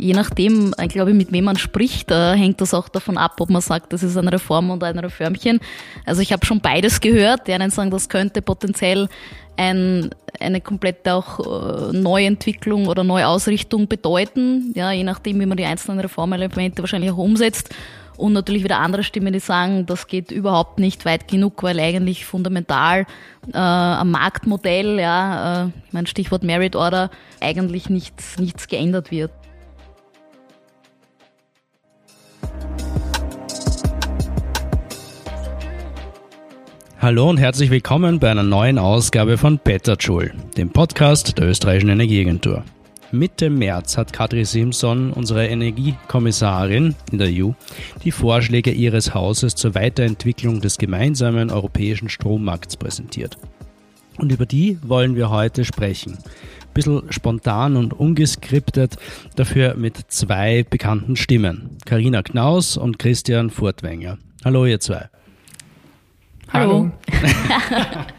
je nachdem, ich glaube, mit wem man spricht, äh, hängt das auch davon ab, ob man sagt, das ist eine Reform oder ein Reformchen. Also ich habe schon beides gehört. Die einen sagen, das könnte potenziell ein, eine komplette auch äh, Neuentwicklung oder Neuausrichtung bedeuten, ja, je nachdem, wie man die einzelnen Reformelemente wahrscheinlich auch umsetzt. Und natürlich wieder andere Stimmen, die sagen, das geht überhaupt nicht weit genug, weil eigentlich fundamental äh, am Marktmodell, ja, äh, mein Stichwort Merit Order, eigentlich nichts, nichts geändert wird. Hallo und herzlich willkommen bei einer neuen Ausgabe von Better Joule, dem Podcast der österreichischen Energieagentur. Mitte März hat Kadri Simpson, unsere Energiekommissarin in der EU, die Vorschläge ihres Hauses zur Weiterentwicklung des gemeinsamen europäischen Strommarkts präsentiert. Und über die wollen wir heute sprechen. Ein bisschen spontan und ungeskriptet, dafür mit zwei bekannten Stimmen. Karina Knaus und Christian Furtwänger. Hallo ihr zwei. Hallo.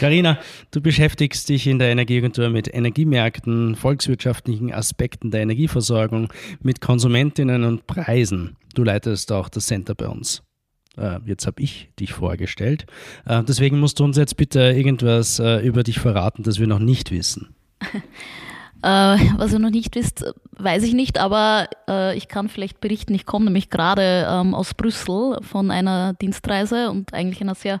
Karina, du beschäftigst dich in der Energieagentur mit Energiemärkten, volkswirtschaftlichen Aspekten der Energieversorgung, mit Konsumentinnen und Preisen. Du leitest auch das Center bei uns. Äh, jetzt habe ich dich vorgestellt. Äh, deswegen musst du uns jetzt bitte irgendwas äh, über dich verraten, das wir noch nicht wissen. was ihr noch nicht wisst, weiß ich nicht, aber ich kann vielleicht berichten, ich komme nämlich gerade ähm, aus Brüssel von einer Dienstreise und eigentlich einer sehr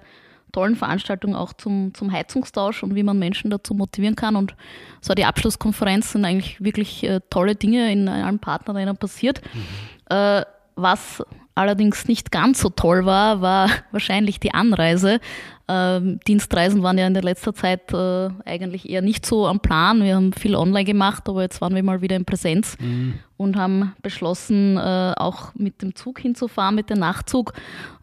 tollen Veranstaltung auch zum, zum Heizungstausch und wie man Menschen dazu motivieren kann. Und so die Abschlusskonferenz sind eigentlich wirklich äh, tolle Dinge in allen Partnern passiert. Mhm. Äh, was allerdings nicht ganz so toll war, war wahrscheinlich die Anreise. Ähm, Dienstreisen waren ja in der letzter Zeit äh, eigentlich eher nicht so am Plan. Wir haben viel online gemacht, aber jetzt waren wir mal wieder in Präsenz mhm. und haben beschlossen, äh, auch mit dem Zug hinzufahren, mit dem Nachtzug.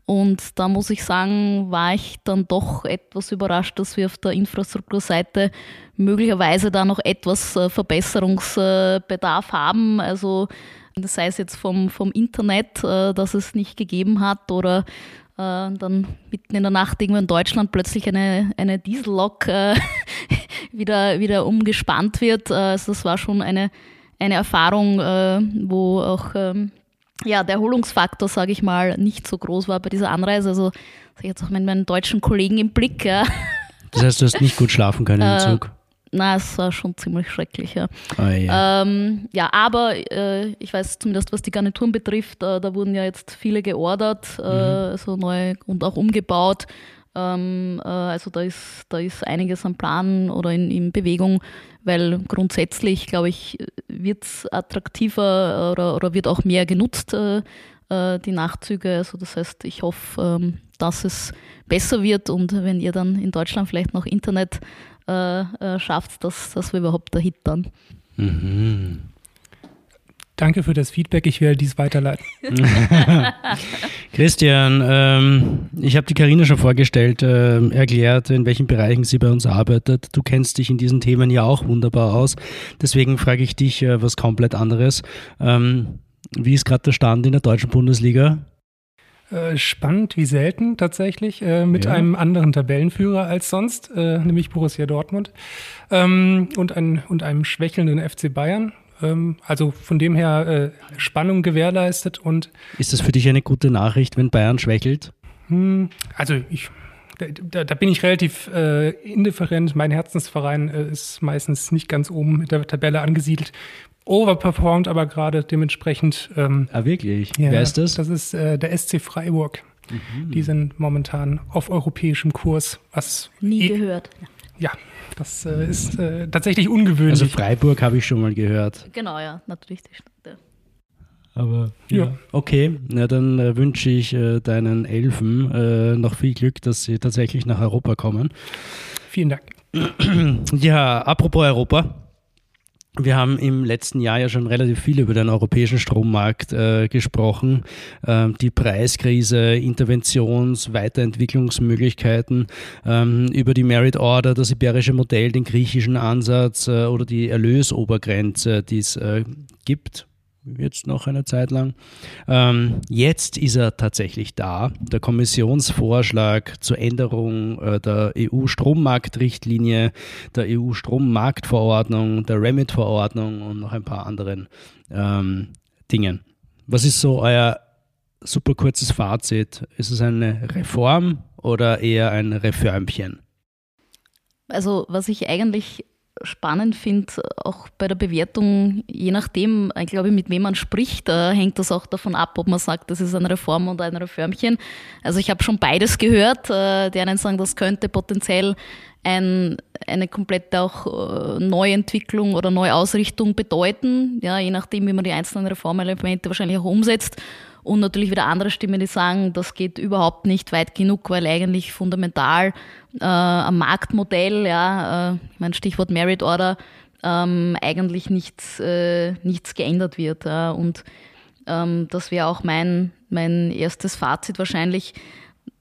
Und da muss ich sagen, war ich dann doch etwas überrascht, dass wir auf der Infrastrukturseite möglicherweise da noch etwas äh, Verbesserungsbedarf haben. Also das sei es jetzt vom, vom Internet, äh, dass es nicht gegeben hat oder dann mitten in der Nacht irgendwo in Deutschland plötzlich eine, eine Diesellok wieder, wieder umgespannt wird. Also das war schon eine, eine Erfahrung, wo auch ähm, ja, der Erholungsfaktor, sage ich mal, nicht so groß war bei dieser Anreise. Also ich jetzt auch mit meinen deutschen Kollegen im Blick. Ja. Das heißt, du hast nicht gut schlafen können im äh, Zug? Na, es war schon ziemlich schrecklich, ja. Oh, ja. Ähm, ja, aber äh, ich weiß zumindest, was die Garnituren betrifft, äh, da wurden ja jetzt viele geordert, äh, mhm. also neu und auch umgebaut. Ähm, äh, also da ist, da ist einiges am Plan oder in, in Bewegung, weil grundsätzlich, glaube ich, wird es attraktiver oder, oder wird auch mehr genutzt, äh, äh, die Nachtzüge. Also das heißt, ich hoffe, ähm, dass es besser wird und wenn ihr dann in Deutschland vielleicht noch Internet äh, äh schafft, dass das wir überhaupt der Hit dann. Mhm. Danke für das Feedback. Ich werde dies weiterleiten. Christian, ähm, ich habe die Karina schon vorgestellt, äh, erklärt, in welchen Bereichen sie bei uns arbeitet. Du kennst dich in diesen Themen ja auch wunderbar aus. Deswegen frage ich dich äh, was komplett anderes. Ähm, wie ist gerade der Stand in der deutschen Bundesliga? Äh, spannend wie selten tatsächlich, äh, mit ja. einem anderen Tabellenführer als sonst, äh, nämlich Borussia Dortmund ähm, und, ein, und einem schwächelnden FC Bayern. Ähm, also von dem her äh, Spannung gewährleistet und. Ist das für dich eine gute Nachricht, wenn Bayern schwächelt? Hm, also ich. Da, da, bin ich relativ äh, indifferent. Mein Herzensverein äh, ist meistens nicht ganz oben in der Tabelle angesiedelt. Overperformt aber gerade dementsprechend. Ähm, ah, wirklich? Ja, Wer ist das? Das ist äh, der SC Freiburg. Mhm. Die sind momentan auf europäischem Kurs. Was Nie gehört. Ja, das äh, ist äh, tatsächlich ungewöhnlich. Also Freiburg habe ich schon mal gehört. Genau, ja, natürlich. Ja. Aber ja, ja. okay, na dann äh, wünsche ich äh, deinen Elfen äh, noch viel Glück, dass sie tatsächlich nach Europa kommen. Vielen Dank. Ja, apropos Europa. Wir haben im letzten Jahr ja schon relativ viel über den europäischen Strommarkt äh, gesprochen. Ähm, die Preiskrise, Interventions-, Weiterentwicklungsmöglichkeiten, ähm, über die Merit Order, das iberische Modell, den griechischen Ansatz äh, oder die Erlösobergrenze, die es äh, gibt jetzt noch eine Zeit lang. Ähm, jetzt ist er tatsächlich da. Der Kommissionsvorschlag zur Änderung äh, der EU-Strommarktrichtlinie, der EU-Strommarktverordnung, der Remit-Verordnung und noch ein paar anderen ähm, Dingen. Was ist so euer super kurzes Fazit? Ist es eine Reform oder eher ein Reformchen? Also was ich eigentlich spannend finde, auch bei der Bewertung, je nachdem, ich glaube, mit wem man spricht, da hängt das auch davon ab, ob man sagt, das ist eine Reform oder ein Reformchen. Also ich habe schon beides gehört. Äh, die einen sagen, das könnte potenziell ein, eine komplette auch äh, Neuentwicklung oder Neuausrichtung bedeuten, ja, je nachdem, wie man die einzelnen Reformelemente wahrscheinlich auch umsetzt. Und natürlich wieder andere Stimmen, die sagen, das geht überhaupt nicht weit genug, weil eigentlich fundamental äh, am Marktmodell, ja, äh, mein Stichwort Merit Order, ähm, eigentlich nichts, äh, nichts geändert wird. Ja. Und ähm, das wäre auch mein, mein erstes Fazit wahrscheinlich,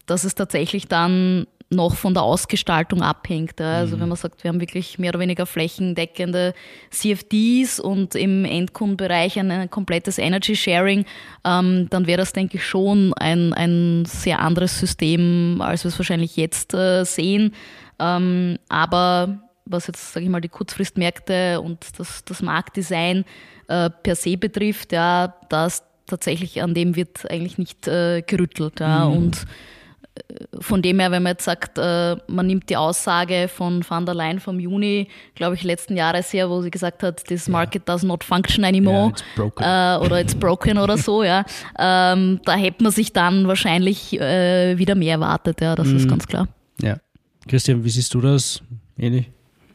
dass es tatsächlich dann noch von der Ausgestaltung abhängt. Also mhm. wenn man sagt, wir haben wirklich mehr oder weniger flächendeckende CFDs und im Endkundenbereich ein, ein komplettes Energy Sharing, ähm, dann wäre das, denke ich, schon ein, ein sehr anderes System, als wir es wahrscheinlich jetzt äh, sehen. Ähm, aber was jetzt, sage ich mal, die Kurzfristmärkte und das, das Marktdesign äh, per se betrifft, ja, das tatsächlich an dem wird eigentlich nicht äh, gerüttelt. Ja, mhm. Und von dem her, wenn man jetzt sagt, äh, man nimmt die Aussage von van der Leyen vom Juni, glaube ich, letzten Jahres her, wo sie gesagt hat, this market does not function anymore yeah, it's äh, oder it's broken oder so, ja, ähm, da hätte man sich dann wahrscheinlich äh, wieder mehr erwartet, ja, das mm. ist mhm. ganz klar. Ja. Christian, wie siehst du das? Ähnlich?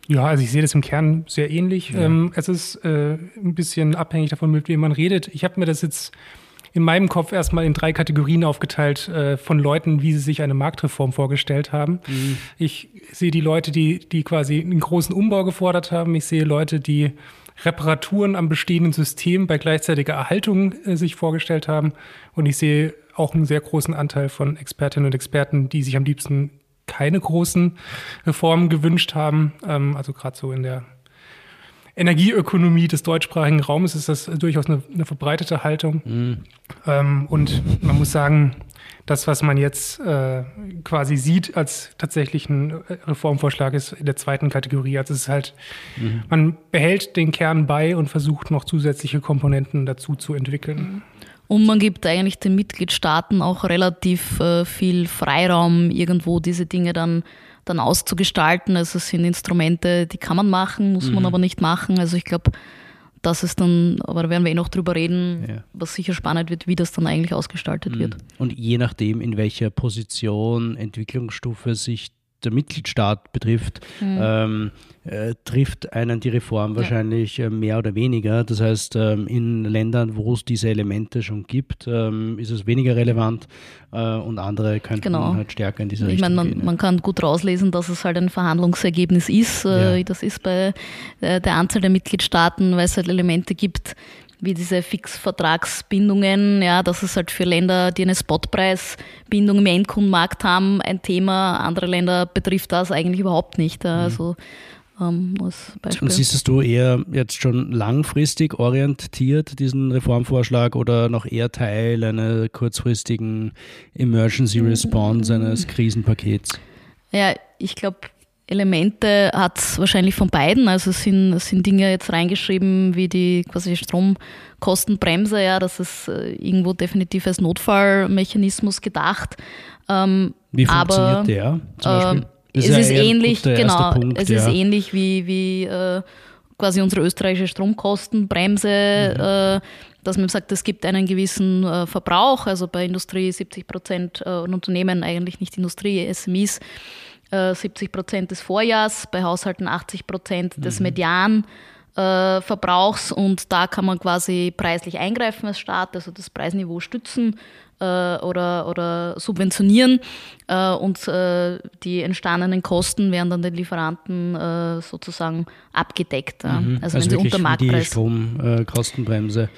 Ja, also ich sehe das im Kern sehr ähnlich. Ja. Ähm, es ist ein bisschen abhängig davon, mit wem man redet. Ich habe mir das jetzt in meinem Kopf erstmal in drei Kategorien aufgeteilt äh, von Leuten, wie sie sich eine Marktreform vorgestellt haben. Mhm. Ich sehe die Leute, die, die quasi einen großen Umbau gefordert haben. Ich sehe Leute, die Reparaturen am bestehenden System bei gleichzeitiger Erhaltung äh, sich vorgestellt haben. Und ich sehe auch einen sehr großen Anteil von Expertinnen und Experten, die sich am liebsten keine großen Reformen gewünscht haben. Ähm, also gerade so in der Energieökonomie des deutschsprachigen Raumes ist das durchaus eine, eine verbreitete Haltung. Mhm. Ähm, und man muss sagen, das, was man jetzt äh, quasi sieht als tatsächlichen Reformvorschlag, ist in der zweiten Kategorie. Also es ist halt, mhm. man behält den Kern bei und versucht noch zusätzliche Komponenten dazu zu entwickeln. Und man gibt eigentlich den Mitgliedstaaten auch relativ äh, viel Freiraum, irgendwo diese Dinge dann dann auszugestalten. Also es sind Instrumente, die kann man machen, muss mhm. man aber nicht machen. Also ich glaube, das ist dann, aber da werden wir eh noch drüber reden, ja. was sicher spannend wird, wie das dann eigentlich ausgestaltet mhm. wird. Und je nachdem, in welcher Position, Entwicklungsstufe sich der Mitgliedstaat betrifft, mhm. ähm, äh, trifft einen die Reform wahrscheinlich äh, mehr oder weniger. Das heißt, ähm, in Ländern, wo es diese Elemente schon gibt, ähm, ist es weniger relevant äh, und andere könnten genau. halt stärker in diese ich Richtung meine, man, gehen. Man kann gut rauslesen, dass es halt ein Verhandlungsergebnis ist. Äh, ja. Das ist bei äh, der Anzahl der Mitgliedstaaten, weil es halt Elemente gibt, wie diese Fixvertragsbindungen, ja, das ist halt für Länder, die eine Spotpreisbindung im Endkundenmarkt haben, ein Thema. Andere Länder betrifft das eigentlich überhaupt nicht. Mhm. Also ähm, als Beispiel. Und siehst du eher jetzt schon langfristig orientiert diesen Reformvorschlag oder noch eher Teil einer kurzfristigen Emergency Response eines Krisenpakets? Ja, ich glaube, Elemente hat es wahrscheinlich von beiden. Also es sind, es sind Dinge jetzt reingeschrieben wie die quasi Stromkostenbremse, ja, das ist äh, irgendwo definitiv als Notfallmechanismus gedacht. Ähm, wie funktioniert aber, der zum Beispiel? Äh, es ist, ähnlich, genau, Punkt, es ja. ist ähnlich wie, wie äh, quasi unsere österreichische Stromkostenbremse, mhm. äh, dass man sagt, es gibt einen gewissen äh, Verbrauch, also bei Industrie 70 Prozent äh, und Unternehmen eigentlich nicht Industrie, SMEs 70 äh, Prozent des Vorjahrs, bei Haushalten 80 Prozent des mhm. Medianverbrauchs und da kann man quasi preislich eingreifen als Staat, also das Preisniveau stützen äh, oder, oder subventionieren äh, und die entstandenen Kosten werden dann den Lieferanten sozusagen abgedeckt. Mhm. Also, also wenn sie unter Marktpreis. Die Stromkostenbremse.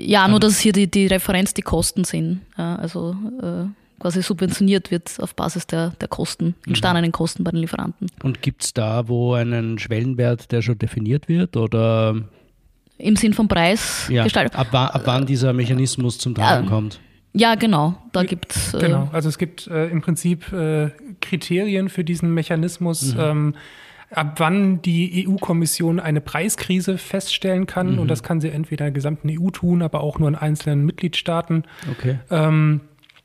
ja, nur dass hier die, die Referenz die Kosten sind. Also quasi subventioniert wird auf Basis der, der Kosten, entstandenen mhm. Kosten bei den Lieferanten. Und gibt es da wo einen Schwellenwert, der schon definiert wird oder Im Sinn vom Preis Ja, gestaltet. ab, ab wann dieser Mechanismus zum Tragen Ja. kommt. Ja, genau. Da gibt's äh, Genau, also es gibt äh, im Prinzip äh, Kriterien für diesen Mechanismus, ähm, ab wann die EU-Kommission eine Preiskrise feststellen kann. Und das kann sie entweder in der gesamten EU tun, aber auch nur in einzelnen Mitgliedstaaten. Okay. Ähm,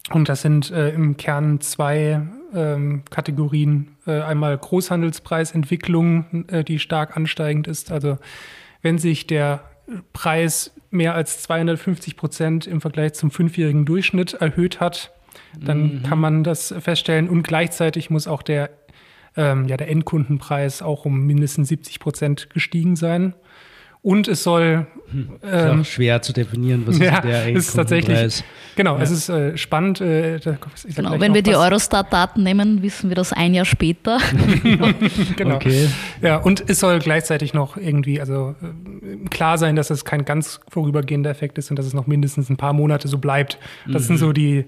und das sind äh, im Kern zwei ähm, Kategorien. Äh, einmal Großhandelspreisentwicklung, äh, die stark ansteigend ist. Also wenn sich der Preis mehr als 250 Prozent im Vergleich zum fünfjährigen Durchschnitt erhöht hat, dann kann man das feststellen. Und gleichzeitig muss auch der, ähm, ja, der Endkundenpreis auch um mindestens 70 Prozent gestiegen sein. Und es soll Ist ähm, auch schwer zu definieren, was ja, ist der ist tatsächlich. Endkundenpreis. Genau, es ist äh, spannend. Äh, da, ich sag Genau, wenn wir die. Eurostat-Daten nehmen, wissen wir das ein Jahr später. Genau. Okay. Ja, und es soll gleichzeitig noch irgendwie, also äh, klar sein, dass es kein ganz vorübergehender Effekt ist und dass es noch mindestens ein paar Monate so bleibt. Das sind so die,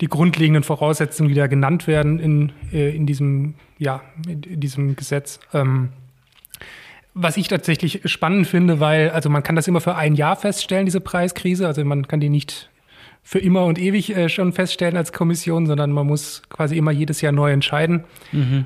die grundlegenden Voraussetzungen, die da genannt werden in, äh, in diesem, ja, in, in diesem Gesetz. Ähm, was ich tatsächlich spannend finde, weil, also man kann das immer für ein Jahr feststellen, diese Preiskrise. Also man kann die nicht für immer und ewig äh, schon feststellen als Kommission, sondern man muss quasi immer jedes Jahr neu entscheiden.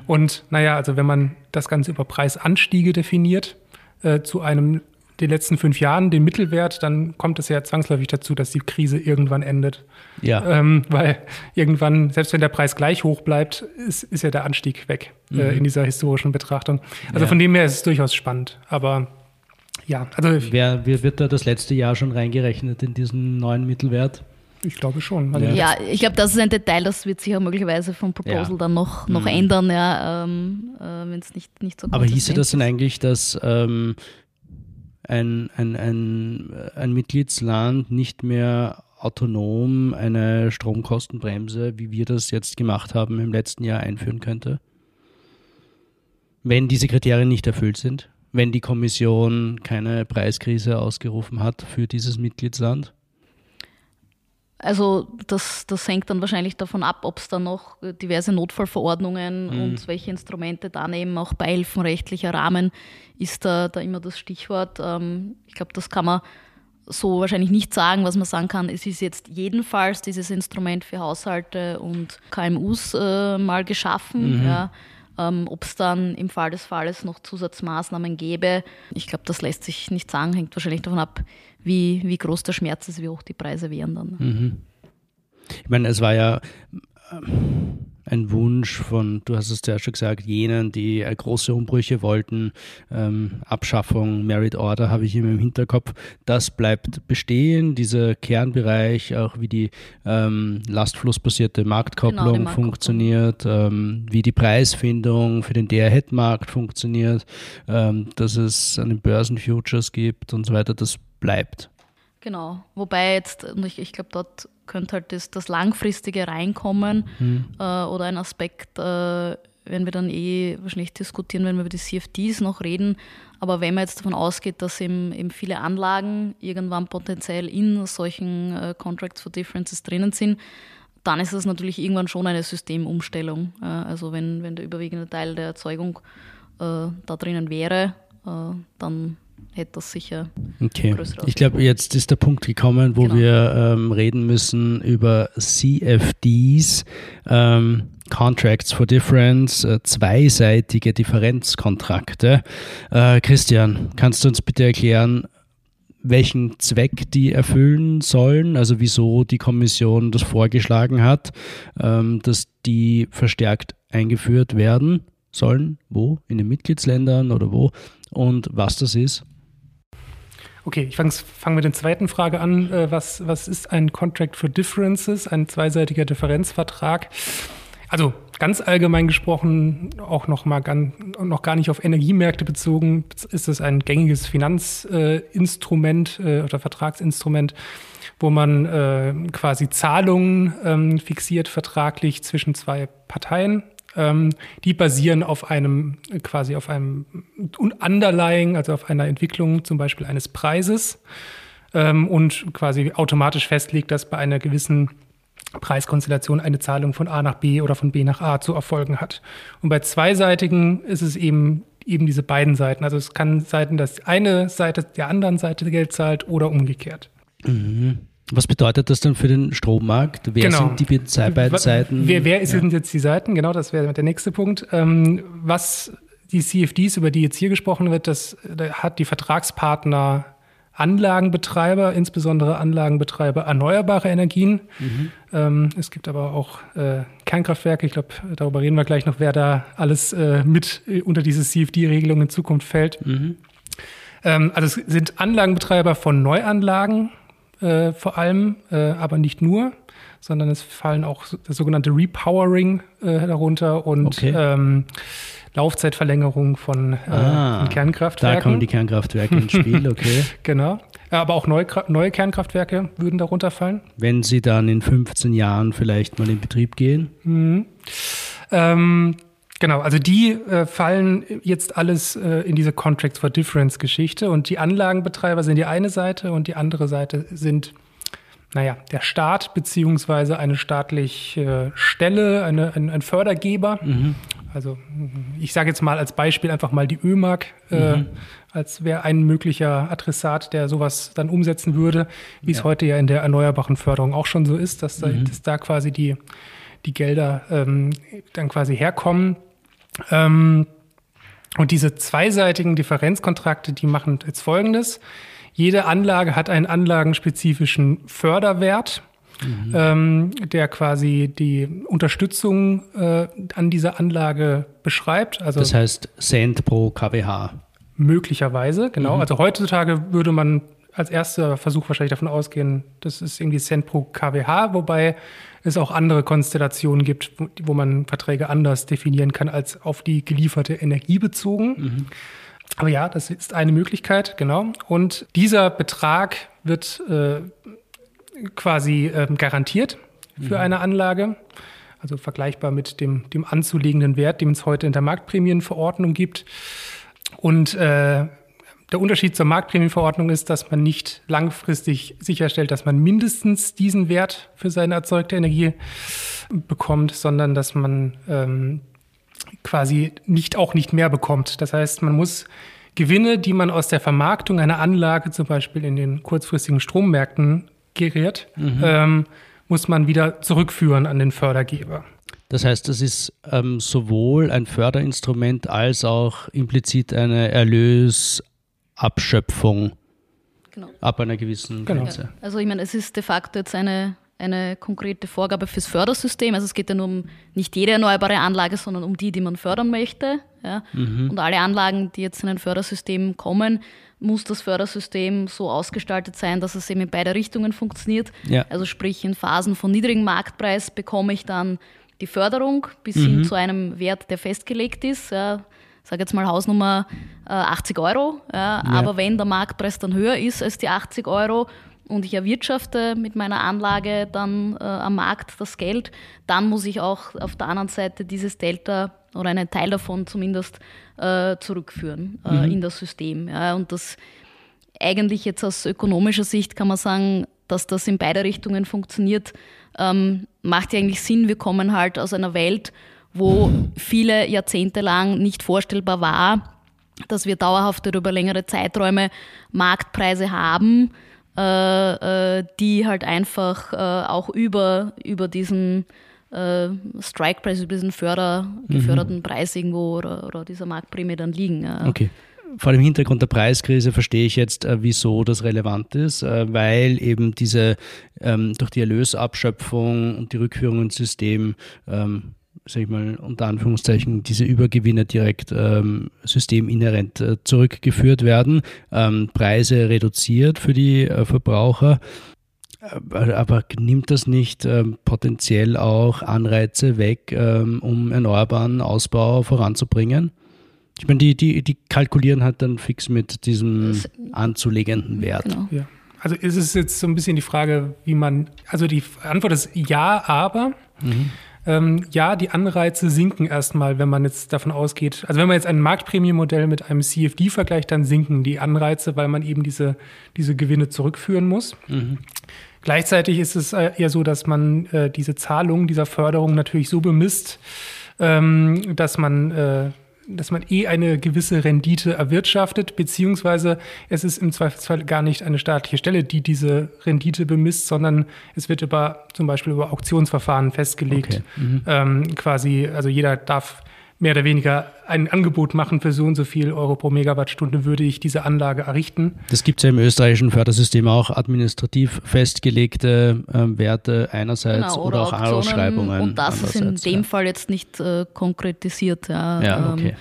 Und naja, also wenn man das Ganze über Preisanstiege definiert, äh, zu einem den letzten fünf Jahren, den Mittelwert, dann kommt es ja zwangsläufig dazu, dass die Krise irgendwann endet. Ja. Ähm, weil irgendwann, selbst wenn der Preis gleich hoch bleibt, ist, ist ja der Anstieg weg äh, in dieser historischen Betrachtung. Also Ja. von dem her ist es durchaus spannend. Aber ja, also Wer, wer wird da das letzte Jahr schon reingerechnet in diesen neuen Mittelwert? ich glaube schon. Also Ja, ich glaube, das ist ein Detail, das wird sich ja möglicherweise vom Proposal Ja. dann noch, noch ändern, ja, ähm, äh, wenn es nicht, nicht so Aber hieße das denn eigentlich, dass ähm, ein, ein, ein, ein Mitgliedsland nicht mehr autonom eine Stromkostenbremse, wie wir das jetzt gemacht haben, im letzten Jahr einführen könnte? Wenn diese Kriterien nicht erfüllt sind? Wenn die Kommission keine Preiskrise ausgerufen hat für dieses Mitgliedsland? Also das, das hängt dann wahrscheinlich davon ab, ob es dann noch diverse Notfallverordnungen Mhm. und welche Instrumente da nehmen, auch Beihilfen, rechtlicher Rahmen ist da, da immer das Stichwort. Ähm, ich glaube, das kann man so wahrscheinlich nicht sagen. Was man sagen kann, es ist jetzt jedenfalls dieses Instrument für Haushalte und KMUs äh, mal geschaffen. Mhm. Ja. Ähm, Ob es dann im Fall des Falles noch Zusatzmaßnahmen gäbe, ich glaube, das lässt sich nicht sagen, hängt wahrscheinlich davon ab, wie, wie groß der Schmerz ist, wie hoch die Preise wären dann. Mhm. Ich meine, es war ja ähm, ein Wunsch von, du hast es ja schon gesagt, jenen, die äh, große Umbrüche wollten, ähm, Abschaffung, Merit Order habe ich immer im Hinterkopf. Das bleibt bestehen, dieser Kernbereich, auch wie die ähm, lastflussbasierte Marktkopplung Genau, Marktkopplung. funktioniert, ähm, wie die Preisfindung für den DRH-Markt funktioniert, ähm, dass es an den Börsenfutures gibt und so weiter, das bleibt. Genau. Wobei jetzt, und ich, ich glaube, dort könnte halt das, das Langfristige reinkommen äh, oder ein Aspekt, äh, werden wir dann eh wahrscheinlich diskutieren, wenn wir über die CFDs noch reden. Aber wenn man jetzt davon ausgeht, dass eben, eben viele Anlagen irgendwann potenziell in solchen äh, Contracts for Differences drinnen sind, dann ist es natürlich irgendwann schon eine Systemumstellung. Äh, also wenn, wenn der überwiegende Teil der Erzeugung äh, da drinnen wäre, äh, dann hätte das sicher Okay. Ich glaube, jetzt ist der Punkt gekommen, wo Genau. wir ähm, reden müssen über CFDs, ähm, Contracts for Difference, äh, zweiseitige Differenzkontrakte. Äh, Christian, kannst du uns bitte erklären, welchen Zweck die erfüllen sollen, also wieso die Kommission das vorgeschlagen hat, ähm, dass die verstärkt eingeführt werden sollen, wo, in den Mitgliedsländern oder wo und was das ist? Okay, ich fange fang mit der zweiten Frage an. Äh, was, was ist ein Contract for Differences, ein zweiseitiger Differenzvertrag? Also ganz allgemein gesprochen, auch noch mal gan, noch gar nicht auf Energiemärkte bezogen, ist es ein gängiges Finanzinstrument äh, oder Vertragsinstrument, wo man äh, quasi Zahlungen ähm, fixiert vertraglich zwischen zwei Parteien. Ähm, die basieren auf einem quasi auf einem Underlying, also auf einer Entwicklung zum Beispiel eines Preises ähm, und quasi automatisch festlegt, dass bei einer gewissen Preiskonstellation eine Zahlung von A nach B oder von B nach A zu erfolgen hat. Und bei zweiseitigen ist es eben eben diese beiden Seiten. Also es kann sein, dass eine Seite der anderen Seite Geld zahlt oder umgekehrt. Mhm. Was bedeutet das dann für den Strommarkt? Wer genau. sind die beiden Seiten? Wer, wer sind ja. jetzt die Seiten? Genau, das wäre der nächste Punkt. Ähm, was die CFDs, über die jetzt hier gesprochen wird, das hat die Vertragspartner Anlagenbetreiber, insbesondere Anlagenbetreiber erneuerbare Energien. Mhm. Ähm, es gibt aber auch äh, Kernkraftwerke. Ich glaube, darüber reden wir gleich noch, wer da alles äh, mit äh, unter diese CFD-Regelung in Zukunft fällt. Mhm. Ähm, also es sind Anlagenbetreiber von Neuanlagen äh, vor allem, äh, aber nicht nur, sondern es fallen auch das sogenannte Repowering äh, darunter und okay. ähm, Laufzeitverlängerung von, äh, ah, von Kernkraftwerken. Da kommen die Kernkraftwerke ins Spiel, okay. genau. Aber auch neue, neue Kernkraftwerke würden darunter fallen. Wenn sie dann in 15 Jahren vielleicht mal in Betrieb gehen. Mhm. Ähm, Genau, also die äh, fallen jetzt alles äh, in diese Contracts for Difference Geschichte und die Anlagenbetreiber sind die eine Seite und die andere Seite sind, naja, der Staat beziehungsweise eine staatliche Stelle, eine, ein, ein Fördergeber. Mhm. Also ich sage jetzt mal als Beispiel einfach mal die ÖMAG, äh, mhm. als wäre ein möglicher Adressat, der sowas dann umsetzen würde, wie ja. es heute ja in der erneuerbaren Förderung auch schon so ist, dass, mhm. da, dass da quasi die, die Gelder ähm, dann quasi herkommen. Ähm, und diese zweiseitigen Differenzkontrakte, die machen jetzt Folgendes. Jede Anlage hat einen anlagenspezifischen Förderwert mhm. ähm, der quasi die Unterstützung äh, an dieser Anlage beschreibt. Also das heißt Cent pro kWh. Möglicherweise, genau. Mhm. Also heutzutage würde man als erster Versuch wahrscheinlich davon ausgehen, das ist irgendwie Cent pro kWh, wobei es auch andere Konstellationen gibt, wo, wo man Verträge anders definieren kann als auf die gelieferte Energie bezogen. Mhm. Aber ja, das ist eine Möglichkeit, genau. Und dieser Betrag wird äh, quasi ähm, garantiert für mhm. eine Anlage. Also vergleichbar mit dem, dem anzulegenden Wert, den es heute in der Marktprämienverordnung gibt. Und äh, der Unterschied zur Marktprämienverordnung ist, dass man nicht langfristig sicherstellt, dass man mindestens diesen Wert für seine erzeugte Energie bekommt, sondern dass man ähm, quasi nicht auch nicht mehr bekommt. Das heißt, man muss Gewinne, die man aus der Vermarktung einer Anlage zum Beispiel in den kurzfristigen Strommärkten gerät, mhm. ähm, muss man wieder zurückführen an den Fördergeber. Das heißt, das ist ähm, sowohl ein Förderinstrument als auch implizit eine Erlösabschöpfung genau. ab einer gewissen genau. Grenze. Ja. Also ich meine, es ist de facto jetzt eine, eine konkrete Vorgabe fürs Fördersystem. Also es geht ja nur um nicht jede erneuerbare Anlage, sondern um die, die man fördern möchte. Ja? Mhm. Und alle Anlagen, die jetzt in ein Fördersystem kommen, muss das Fördersystem so ausgestaltet sein, dass es eben in beide Richtungen funktioniert. Ja. Also sprich, in Phasen von niedrigem Marktpreis bekomme ich dann die Förderung bis mhm. hin zu einem Wert, der festgelegt ist. Ja, sage jetzt mal Hausnummer äh, 80 Euro. Ja, ja. Aber wenn der Marktpreis dann höher ist als die 80 Euro und ich erwirtschafte mit meiner Anlage dann äh, am Markt das Geld, dann muss ich auch auf der anderen Seite dieses Delta oder einen Teil davon zumindest äh, zurückführen äh, mhm. in das System. Ja, und das eigentlich jetzt aus ökonomischer Sicht kann man sagen, dass das in beide Richtungen funktioniert, ähm, macht ja eigentlich Sinn. Wir kommen halt aus einer Welt, wo viele Jahrzehnte lang nicht vorstellbar war, dass wir dauerhaft über längere Zeiträume Marktpreise haben, äh, äh, die halt einfach äh, auch über, über diesen äh, Strike-Preis, über diesen Förder, geförderten mhm. Preis irgendwo oder, oder dieser Marktprämie dann liegen. Okay. Vor dem Hintergrund der Preiskrise verstehe ich jetzt, äh, wieso das relevant ist, äh, weil eben diese ähm, durch die Erlösabschöpfung und die Rückführung ins System ähm, sag ich mal, unter Anführungszeichen, diese Übergewinne direkt ähm, systeminhärent äh, zurückgeführt werden, ähm, Preise reduziert für die äh, Verbraucher aber nimmt das nicht ähm, potenziell auch Anreize weg, ähm, um erneuerbaren Ausbau voranzubringen? Ich meine, die, die, die kalkulieren halt dann fix mit diesem anzulegenden Wert. Genau. Ja. Also ist es jetzt so ein bisschen die Frage, wie man, also die Antwort ist ja, aber. Mhm. Ähm, ja, die Anreize sinken erstmal, wenn man jetzt davon ausgeht. Also wenn man jetzt ein Marktprämienmodell mit einem CFD vergleicht, dann sinken die Anreize, weil man eben diese, diese Gewinne zurückführen muss. Mhm. Gleichzeitig ist es äh, eher so, dass man äh, diese Zahlung dieser Förderung natürlich so bemisst, ähm, dass man äh, dass man eh eine gewisse Rendite erwirtschaftet, beziehungsweise es ist im Zweifelsfall gar nicht eine staatliche Stelle, die diese Rendite bemisst, sondern es wird über zum Beispiel über Auktionsverfahren festgelegt. Okay. Mhm. Ähm, quasi, also jeder darf mehr oder weniger ein Angebot machen für so und so viel Euro pro Megawattstunde würde ich diese Anlage errichten. Das gibt es ja im österreichischen Fördersystem auch administrativ festgelegte äh, Werte einerseits genau, oder, oder, auch Ausschreibungen. Und das ist in dem ja. Fall jetzt nicht äh, konkretisiert. Ja, ja okay.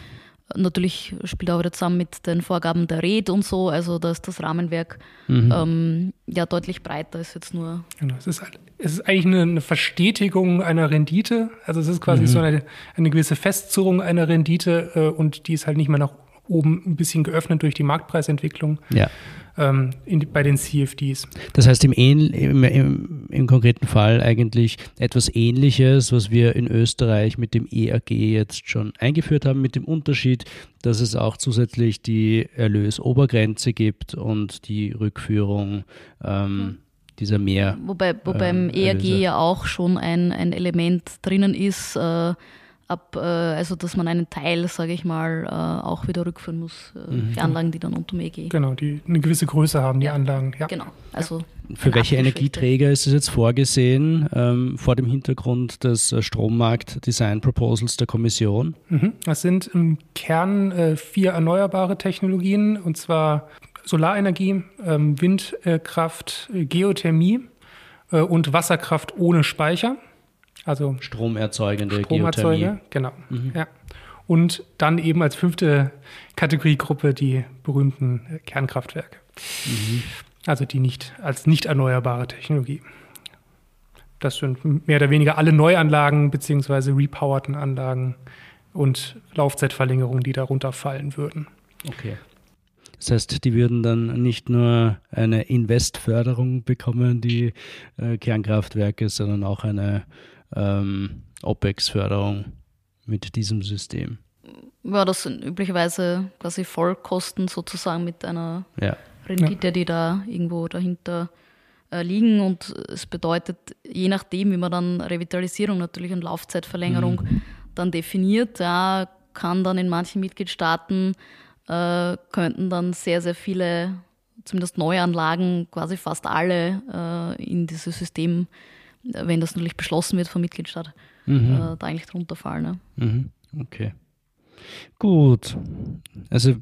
Natürlich spielt auch wieder zusammen mit den Vorgaben der Red und so, also da ist das Rahmenwerk mhm. ähm, ja deutlich breiter ist jetzt nur. Genau, es ist, es ist eigentlich eine, eine Verstetigung einer Rendite, also es ist quasi mhm. so eine, eine gewisse Festzurrung einer Rendite äh, und die ist halt nicht mehr nach oben ein bisschen geöffnet durch die Marktpreisentwicklung. Ja ähm, in, bei den CFDs. Das heißt im, im, im, im, konkreten Fall eigentlich etwas Ähnliches, was wir in Österreich mit dem ERG jetzt schon eingeführt haben, mit dem Unterschied, dass es auch zusätzlich die Erlösobergrenze gibt und die Rückführung. Ähm, mhm dieser mehr. Wobei, wobei ähm, im ERG ja auch schon ein, ein Element drinnen ist, äh, ab, äh, also dass man einen Teil, sage ich mal, äh, auch wieder rückführen muss äh, mhm. für Anlagen, die dann unter dem EG. Genau, die eine gewisse Größe haben, die ja. Anlagen. Ja. Genau. Also für welche Energieträger ist es jetzt vorgesehen, ähm, vor dem Hintergrund des äh, Strommarkt-Design-Proposals der Kommission? Mhm. Das sind im Kern äh, vier erneuerbare Technologien, und zwar Solarenergie, ähm, Windkraft, Geothermie äh, und Wasserkraft ohne Speicher. Also stromerzeugende Stromerzeuger, Geothermie. genau. Mhm. Ja. Und dann eben als fünfte Kategoriegruppe die berühmten Kernkraftwerke. Mhm. Also die nicht als nicht erneuerbare Technologie. Das sind mehr oder weniger alle Neuanlagen bzw. repowerten Anlagen und Laufzeitverlängerungen, die darunter fallen würden. Okay. Das heißt, die würden dann nicht nur eine Investförderung bekommen, die äh, Kernkraftwerke, sondern auch eine ähm, OPEX-Förderung mit diesem System. Ja, das sind üblicherweise quasi Vollkosten sozusagen mit einer ja. Rendite, die da irgendwo dahinter äh, liegen. Und es bedeutet, je nachdem, wie man dann Revitalisierung natürlich und Laufzeitverlängerung mhm. dann definiert, ja, kann dann in manchen Mitgliedstaaten äh, könnten dann sehr, sehr viele, zumindest Neuanlagen, quasi fast alle äh, in dieses System wenn das natürlich beschlossen wird vom Mitgliedstaat, mhm. äh, da eigentlich drunter fallen. Ne? Mhm. Okay. Gut. Also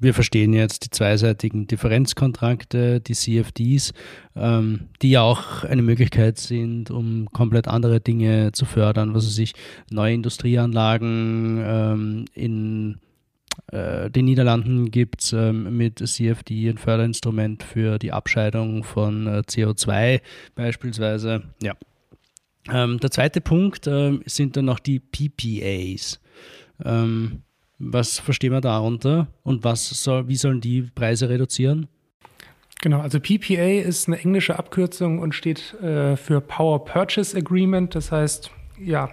wir verstehen jetzt die zweiseitigen Differenzkontrakte, die CFDs, ähm, die ja auch eine Möglichkeit sind, um komplett andere Dinge zu fördern, was weiß ich, neue Industrieanlagen ähm, in äh, den Niederlanden gibt es ähm, mit CFD ein Förderinstrument für die Abscheidung von äh, CO2 beispielsweise. Ja. Ähm, der zweite Punkt äh, sind dann noch die PPAs. Ähm, was verstehen wir darunter und was soll, wie sollen die Preise reduzieren? Genau, also PPA ist eine englische Abkürzung und steht äh, für Power Purchase Agreement. Das heißt, ja,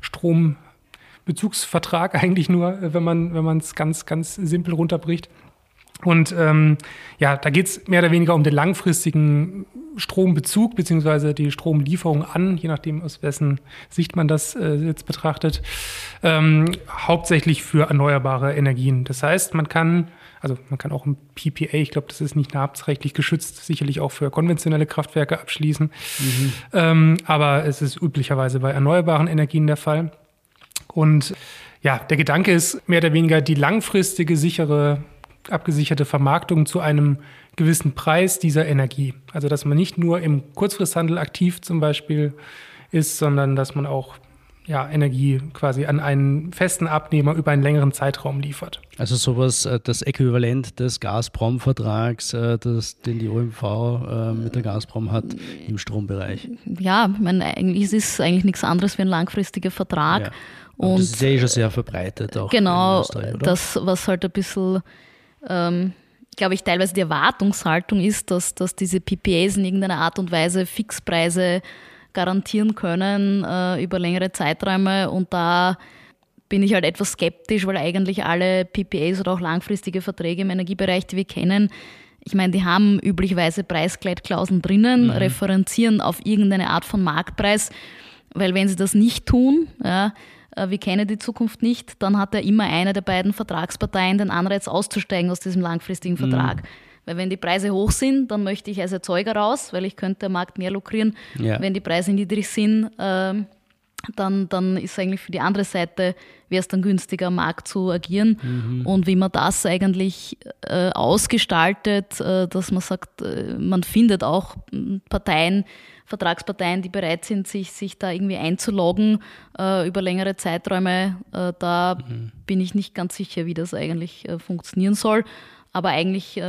Strom Bezugsvertrag eigentlich nur, wenn man wenn es ganz, ganz simpel runterbricht. Und ähm, ja, da geht es mehr oder weniger um den langfristigen Strombezug beziehungsweise die Stromlieferung an, je nachdem aus wessen Sicht man das äh, jetzt betrachtet, ähm, hauptsächlich für erneuerbare Energien. Das heißt, man kann, also man kann auch ein PPA, ich glaube, das ist nicht namensrechtlich geschützt, sicherlich auch für konventionelle Kraftwerke abschließen. Mhm. Ähm, aber es ist üblicherweise bei erneuerbaren Energien der Fall. Und ja, der Gedanke ist mehr oder weniger die langfristige, sichere, abgesicherte Vermarktung zu einem gewissen Preis dieser Energie. Also dass man nicht nur im Kurzfristhandel aktiv zum Beispiel ist, sondern dass man auch ja, Energie quasi an einen festen Abnehmer über einen längeren Zeitraum liefert. Also sowas, äh, das Äquivalent des Gazprom-Vertrags, äh, den die OMV äh, mit der Gazprom hat im Strombereich. Ja, ich meine, eigentlich ist es eigentlich nichts anderes wie ein langfristiger Vertrag. Ja. Und das ist ja eh schon sehr verbreitet auch. Genau, das, was halt ein bisschen, ähm, glaube ich, teilweise die Erwartungshaltung ist, dass, dass diese PPAs in irgendeiner Art und Weise Fixpreise garantieren können äh, über längere Zeiträume und da bin ich halt etwas skeptisch, weil eigentlich alle PPAs oder auch langfristige Verträge im Energiebereich, die wir kennen, ich meine, die haben üblicherweise Preisgleitklauseln drinnen, mhm. referenzieren auf irgendeine Art von Marktpreis, weil wenn sie das nicht tun, ja, äh, wir kennen die Zukunft nicht, dann hat ja immer eine der beiden Vertragsparteien den Anreiz auszusteigen aus diesem langfristigen mhm. Vertrag. Mhm. Weil wenn die Preise hoch sind, dann möchte ich als Erzeuger raus, weil ich könnte am Markt mehr lukrieren. Ja. Wenn die Preise niedrig sind, äh, dann, dann ist eigentlich für die andere Seite, wäre es dann günstiger, am Markt zu agieren. Mhm. Und wie man das eigentlich äh, ausgestaltet, äh, dass man sagt, äh, man findet auch Parteien, Vertragsparteien, die bereit sind, sich, sich da irgendwie einzuloggen äh, über längere Zeiträume, äh, da mhm. bin ich nicht ganz sicher, wie das eigentlich äh, funktionieren soll. Aber eigentlich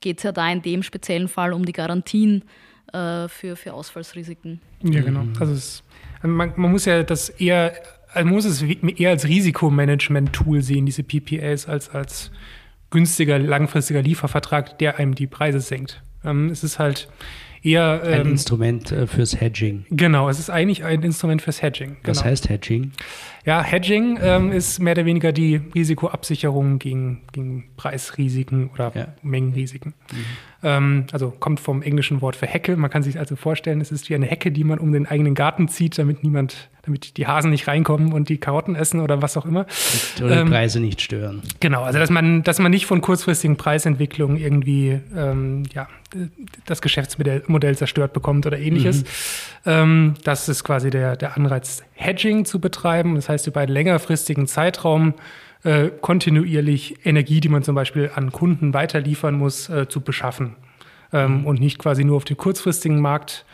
geht es ja da in dem speziellen Fall um die Garantien äh, für, für Ausfallsrisiken. Ja, genau. Mhm. Also es, man, man, muss ja das eher, also man muss es eher als Risikomanagement-Tool sehen, diese PPAs, als als günstiger, langfristiger Liefervertrag, der einem die Preise senkt. Ähm, es ist halt eher. Ähm, ein Instrument äh, fürs Hedging. Genau, es ist eigentlich ein Instrument fürs Hedging. Genau. Was heißt Hedging? Ja, Hedging ähm, ist mehr oder weniger die Risikoabsicherung gegen, gegen Preisrisiken oder ja. Mengenrisiken. Mhm. Ähm, also kommt vom englischen Wort für Hecke. Man kann sich also vorstellen, es ist wie eine Hecke, die man um den eigenen Garten zieht, damit niemand, damit die Hasen nicht reinkommen und die Karotten essen oder was auch immer. Oder die ähm, Preise nicht stören. Genau, also dass man, dass man nicht von kurzfristigen Preisentwicklungen irgendwie ähm, ja, das Geschäftsmodell zerstört bekommt oder ähnliches. Mhm. Ähm, das ist quasi der, der Anreiz, Hedging zu betreiben. Das heißt, über einen längerfristigen Zeitraum äh, kontinuierlich Energie, die man zum Beispiel an Kunden weiterliefern muss, äh, zu beschaffen. Ähm, mhm. Und nicht quasi nur auf den kurzfristigen Markt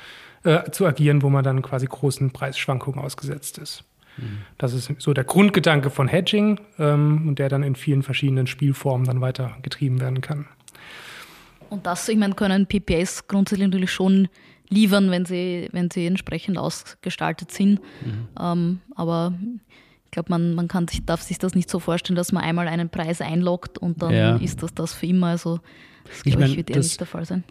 äh, zu agieren, wo man dann quasi großen Preisschwankungen ausgesetzt ist. Mhm. Das ist so der Grundgedanke von Hedging ähm, und der dann in vielen verschiedenen Spielformen dann weiter getrieben werden kann. Und das, ich meine, können PPS grundsätzlich natürlich schon liefern, wenn sie, wenn sie entsprechend ausgestaltet sind. Mhm. Ähm, aber ich glaube, man, man kann sich, darf sich das nicht so vorstellen, dass man einmal einen Preis einloggt und dann ja. ist das das für immer. Also das ich meine, wird eher nicht der Fall sein.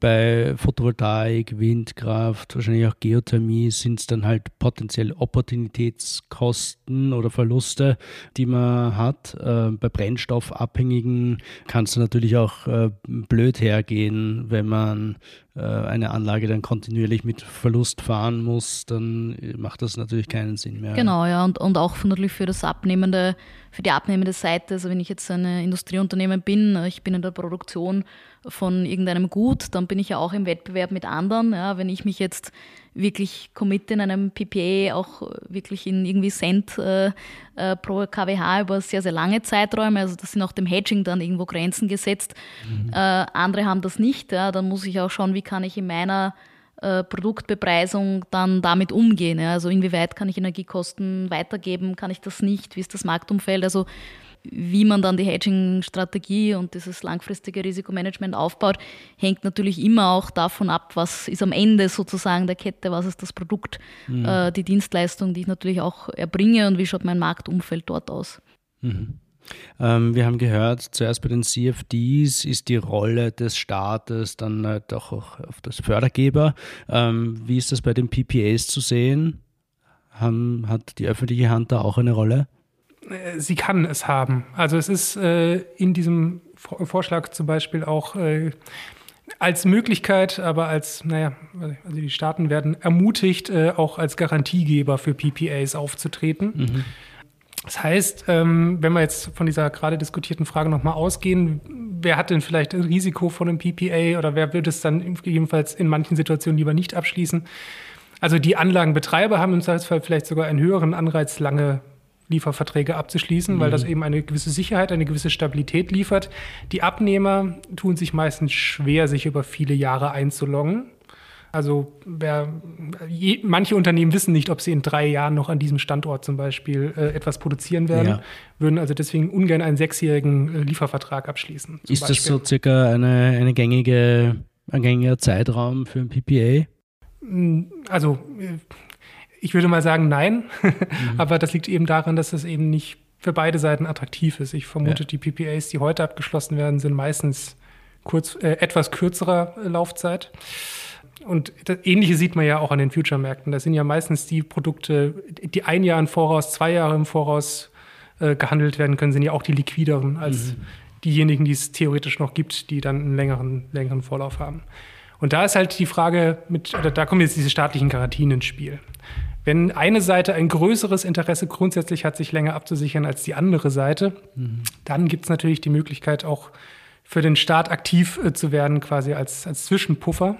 Bei Photovoltaik, Windkraft, wahrscheinlich auch Geothermie sind es dann halt potenziell Opportunitätskosten oder Verluste, die man hat. Äh, bei Brennstoffabhängigen kann es natürlich auch äh, blöd hergehen, wenn man äh, eine Anlage dann kontinuierlich mit Verlust fahren muss, dann macht das natürlich keinen Sinn mehr. Genau, ja, und, und auch natürlich für das abnehmende, für die abnehmende Seite, also wenn ich jetzt ein Industrieunternehmen bin, ich bin in der Produktion von irgendeinem Gut, dann bin ich ja auch im Wettbewerb mit anderen. Ja, wenn ich mich jetzt wirklich commit in einem PPA auch wirklich in irgendwie Cent äh, äh, pro kWh über sehr, sehr lange Zeiträume. Also das sind auch dem Hedging dann irgendwo Grenzen gesetzt. Mhm. Äh, andere haben das nicht. Ja. Dann muss ich auch schauen, wie kann ich in meiner äh, Produktbepreisung dann damit umgehen. Ja. Also inwieweit kann ich Energiekosten weitergeben, kann ich das nicht, wie ist das Marktumfeld. Also wie man dann die Hedging-Strategie und dieses langfristige Risikomanagement aufbaut, hängt natürlich immer auch davon ab, was ist am Ende sozusagen der Kette, was ist das Produkt, mhm. äh, die Dienstleistung, die ich natürlich auch erbringe und wie schaut mein Marktumfeld dort aus. Mhm. Ähm, wir haben gehört, zuerst bei den CFDs ist die Rolle des Staates dann halt auch auf das Fördergeber. Ähm, wie ist das bei den PPAs zu sehen? Haben, hat die öffentliche Hand da auch eine Rolle? Äh, sie kann es haben. Also es ist äh, in diesem Vorschlag zum Beispiel auch äh, als Möglichkeit, aber als, naja, also die Staaten werden ermutigt, äh, auch als Garantiegeber für PPAs aufzutreten. Mhm. Das heißt, ähm, wenn wir jetzt von dieser gerade diskutierten Frage nochmal ausgehen, wer hat denn vielleicht ein Risiko von einem PPA oder wer wird es dann jedenfalls in manchen Situationen lieber nicht abschließen? Also die Anlagenbetreiber haben im Zweifelsfall vielleicht sogar einen höheren Anreiz, lange Lieferverträge abzuschließen, mhm. weil das eben eine gewisse Sicherheit, eine gewisse Stabilität liefert. Die Abnehmer tun sich meistens schwer, sich über viele Jahre einzuloggen. Also wer, je, manche Unternehmen wissen nicht, ob sie in drei Jahren noch an diesem Standort zum Beispiel äh, etwas produzieren werden, ja. würden also deswegen ungern einen sechsjährigen äh, Liefervertrag abschließen. Ist Beispiel. das so circa eine, eine gängige, ein gängiger Zeitraum für ein PPA? Hm, also äh, ich würde mal sagen, nein. Mhm. Aber das liegt eben daran, dass es eben nicht für beide Seiten attraktiv ist. Ich vermute, ja. die PPAs, die heute abgeschlossen werden, sind meistens kurz, äh, etwas kürzerer äh, Laufzeit. Und das Ähnliche sieht man ja auch an den Future-Märkten. Das sind ja meistens die Produkte, die ein Jahr im Voraus, zwei Jahre im Voraus äh, gehandelt werden können, sind ja auch die liquideren als mhm. diejenigen, die es theoretisch noch gibt, die dann einen längeren, längeren Vorlauf haben. Und da ist halt die Frage mit, oder da kommen jetzt diese staatlichen Garantien ins Spiel Wenn eine Seite ein größeres Interesse grundsätzlich hat, sich länger abzusichern als die andere Seite, mhm. dann gibt es natürlich die Möglichkeit, auch für den Staat aktiv äh, zu werden, quasi als, als Zwischenpuffer.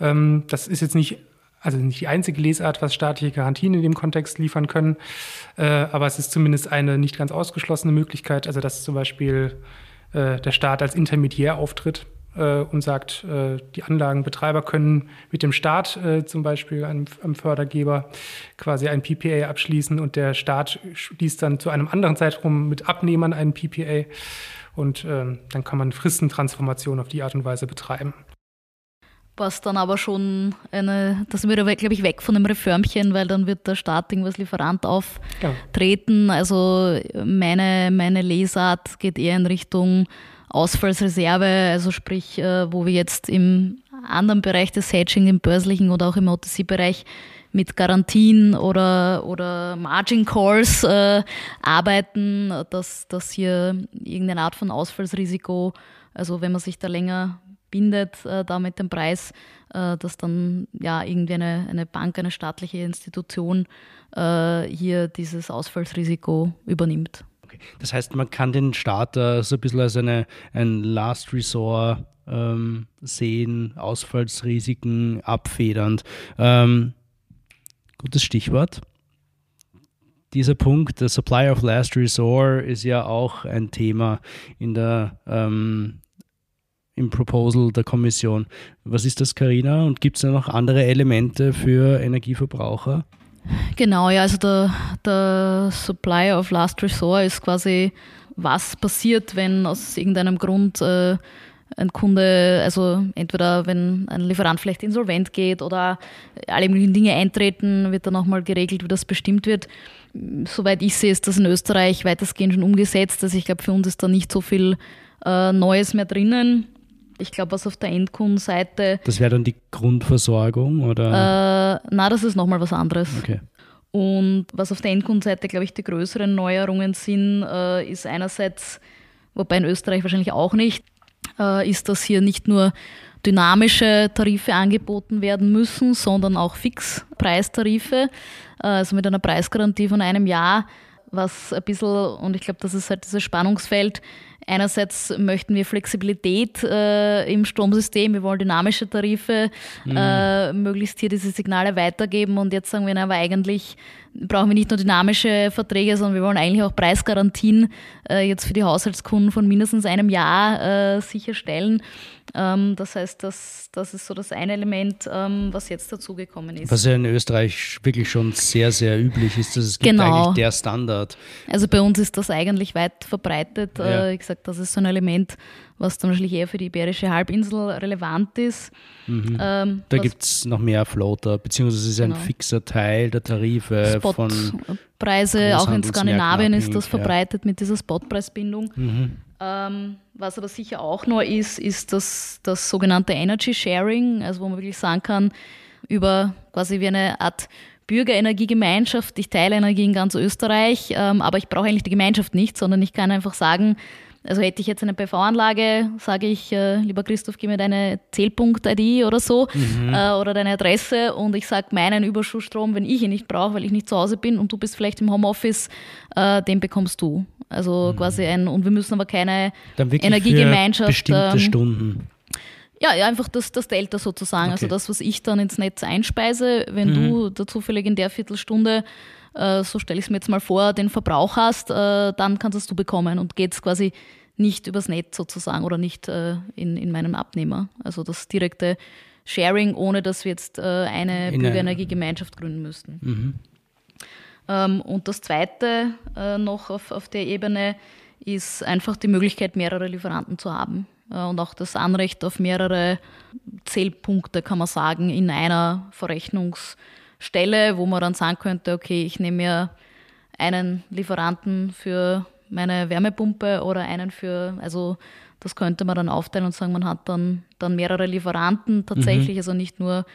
Ähm, das ist jetzt nicht, also nicht die einzige Lesart, was staatliche Garantien in dem Kontext liefern können, äh, aber es ist zumindest eine nicht ganz ausgeschlossene Möglichkeit, also dass zum Beispiel äh, der Staat als Intermediär auftritt äh, und sagt, äh, die Anlagenbetreiber können mit dem Staat äh, zum Beispiel, einem, einem, Fördergeber, quasi ein PPA abschließen und der Staat schließt dann zu einem anderen Zeitraum mit Abnehmern einen PPA und ähm, dann kann man Fristentransformation auf die Art und Weise betreiben. Was dann aber schon eine, das wird aber, glaube ich, weg von dem Reformchen, weil dann wird der Staat irgendwas Lieferant auftreten. Ja. Also meine, meine Lesart geht eher in Richtung Ausfallsreserve, also sprich, äh, wo wir jetzt im anderen Bereich des Hedging, im börslichen oder auch im OTC-Bereich mit Garantien oder, oder Margin Calls äh, arbeiten, dass, dass hier irgendeine Art von Ausfallsrisiko, also wenn man sich da länger bindet, äh, da mit dem Preis, äh, dass dann ja irgendwie eine, eine Bank, eine staatliche Institution äh, hier dieses Ausfallsrisiko übernimmt. Okay. Das heißt, man kann den Staat so ein bisschen als eine, ein Last Resort ähm, sehen, Ausfallsrisiken abfedernd. Ähm, Gutes Stichwort. Dieser Punkt, der Supply of Last Resort, ist ja auch ein Thema in der, ähm, im Proposal der Kommission. Was ist das, Karina? Und gibt es da noch andere Elemente für Energieverbraucher? Genau, ja, also der, der Supply of Last Resort ist quasi, was passiert, wenn aus irgendeinem Grund äh, ein Kunde, also entweder wenn ein Lieferant vielleicht insolvent geht oder alle möglichen Dinge eintreten, wird dann nochmal geregelt, wie das bestimmt wird. Soweit ich sehe, ist das in Österreich weitestgehend schon umgesetzt. Also ich glaube, für uns ist da nicht so viel äh, Neues mehr drinnen. Ich glaube, was auf der Endkundenseite. Das wäre dann die Grundversorgung, oder? Äh, na, das ist nochmal was anderes. Okay. Und was auf der Endkundenseite, glaube ich, die größeren Neuerungen sind, äh, ist einerseits, wobei in Österreich wahrscheinlich auch nicht, äh, ist, dass hier nicht nur dynamische Tarife angeboten werden müssen, sondern auch Fixpreistarife, äh, also mit einer Preisgarantie von einem Jahr, was ein bisschen, und ich glaube, das ist halt dieses Spannungsfeld, Einerseits möchten wir Flexibilität äh, im Stromsystem, wir wollen dynamische Tarife, mhm. äh, möglichst hier diese Signale weitergeben und jetzt sagen wir, na, aber eigentlich brauchen wir nicht nur dynamische Verträge, sondern wir wollen eigentlich auch Preisgarantien äh, jetzt für die Haushaltskunden von mindestens einem Jahr äh, sicherstellen. Ähm, das heißt, das, das ist so das eine Element, ähm, was jetzt dazugekommen ist. Was ja in Österreich wirklich schon sehr, sehr üblich ist. Das ist genau. eigentlich der Standard. Also bei uns ist das eigentlich weit verbreitet. Ja. Äh, wie gesagt, das ist so ein Element, was dann wahrscheinlich eher für die Iberische Halbinsel relevant ist. Mhm. Ähm, da gibt es noch mehr Floater, beziehungsweise es ist genau. ein fixer Teil der Tarife Spot von Preise, auch in Skandinavien ist das verbreitet ja. mit dieser Spotpreisbindung. Mhm. Ähm, was aber sicher auch neu ist, ist das, das sogenannte Energy Sharing, also wo man wirklich sagen kann, über quasi wie eine Art Bürgerenergiegemeinschaft, ich teile Energie in ganz Österreich, ähm, aber ich brauche eigentlich die Gemeinschaft nicht, sondern ich kann einfach sagen, also hätte ich jetzt eine PV-Anlage, sage ich, äh, lieber Christoph, gib mir deine Zählpunkt-ID oder so mhm. äh, oder deine Adresse und ich sage meinen Überschussstrom, wenn ich ihn nicht brauche, weil ich nicht zu Hause bin und du bist vielleicht im Homeoffice, äh, den bekommst du. Also mhm. quasi ein, und wir müssen aber keine Energiegemeinschaft. bestimmte ähm, Stunden. Ja, ja, einfach das, das Delta sozusagen. Also okay. Also das, was ich dann ins Netz einspeise, wenn mhm. du da zufällig in der Viertelstunde äh, so stelle ich es mir jetzt mal vor, den Verbrauch hast, äh, dann kannst es du bekommen und geht es quasi nicht übers Netz sozusagen oder nicht äh, in, in meinem Abnehmer. Also das direkte Sharing, ohne dass wir jetzt eine Bürgerenergiegemeinschaft gründen müssten. Mhm. Ähm, und das Zweite noch auf, auf der Ebene ist einfach die Möglichkeit, mehrere Lieferanten zu haben und auch das Anrecht auf mehrere Zählpunkte, kann man sagen, in einer Verrechnungs- Stelle, wo man dann sagen könnte, okay, ich nehme mir einen Lieferanten für meine Wärmepumpe oder einen für, also das könnte man dann aufteilen und sagen, man hat dann, dann mehrere Lieferanten tatsächlich, mhm. also nicht nur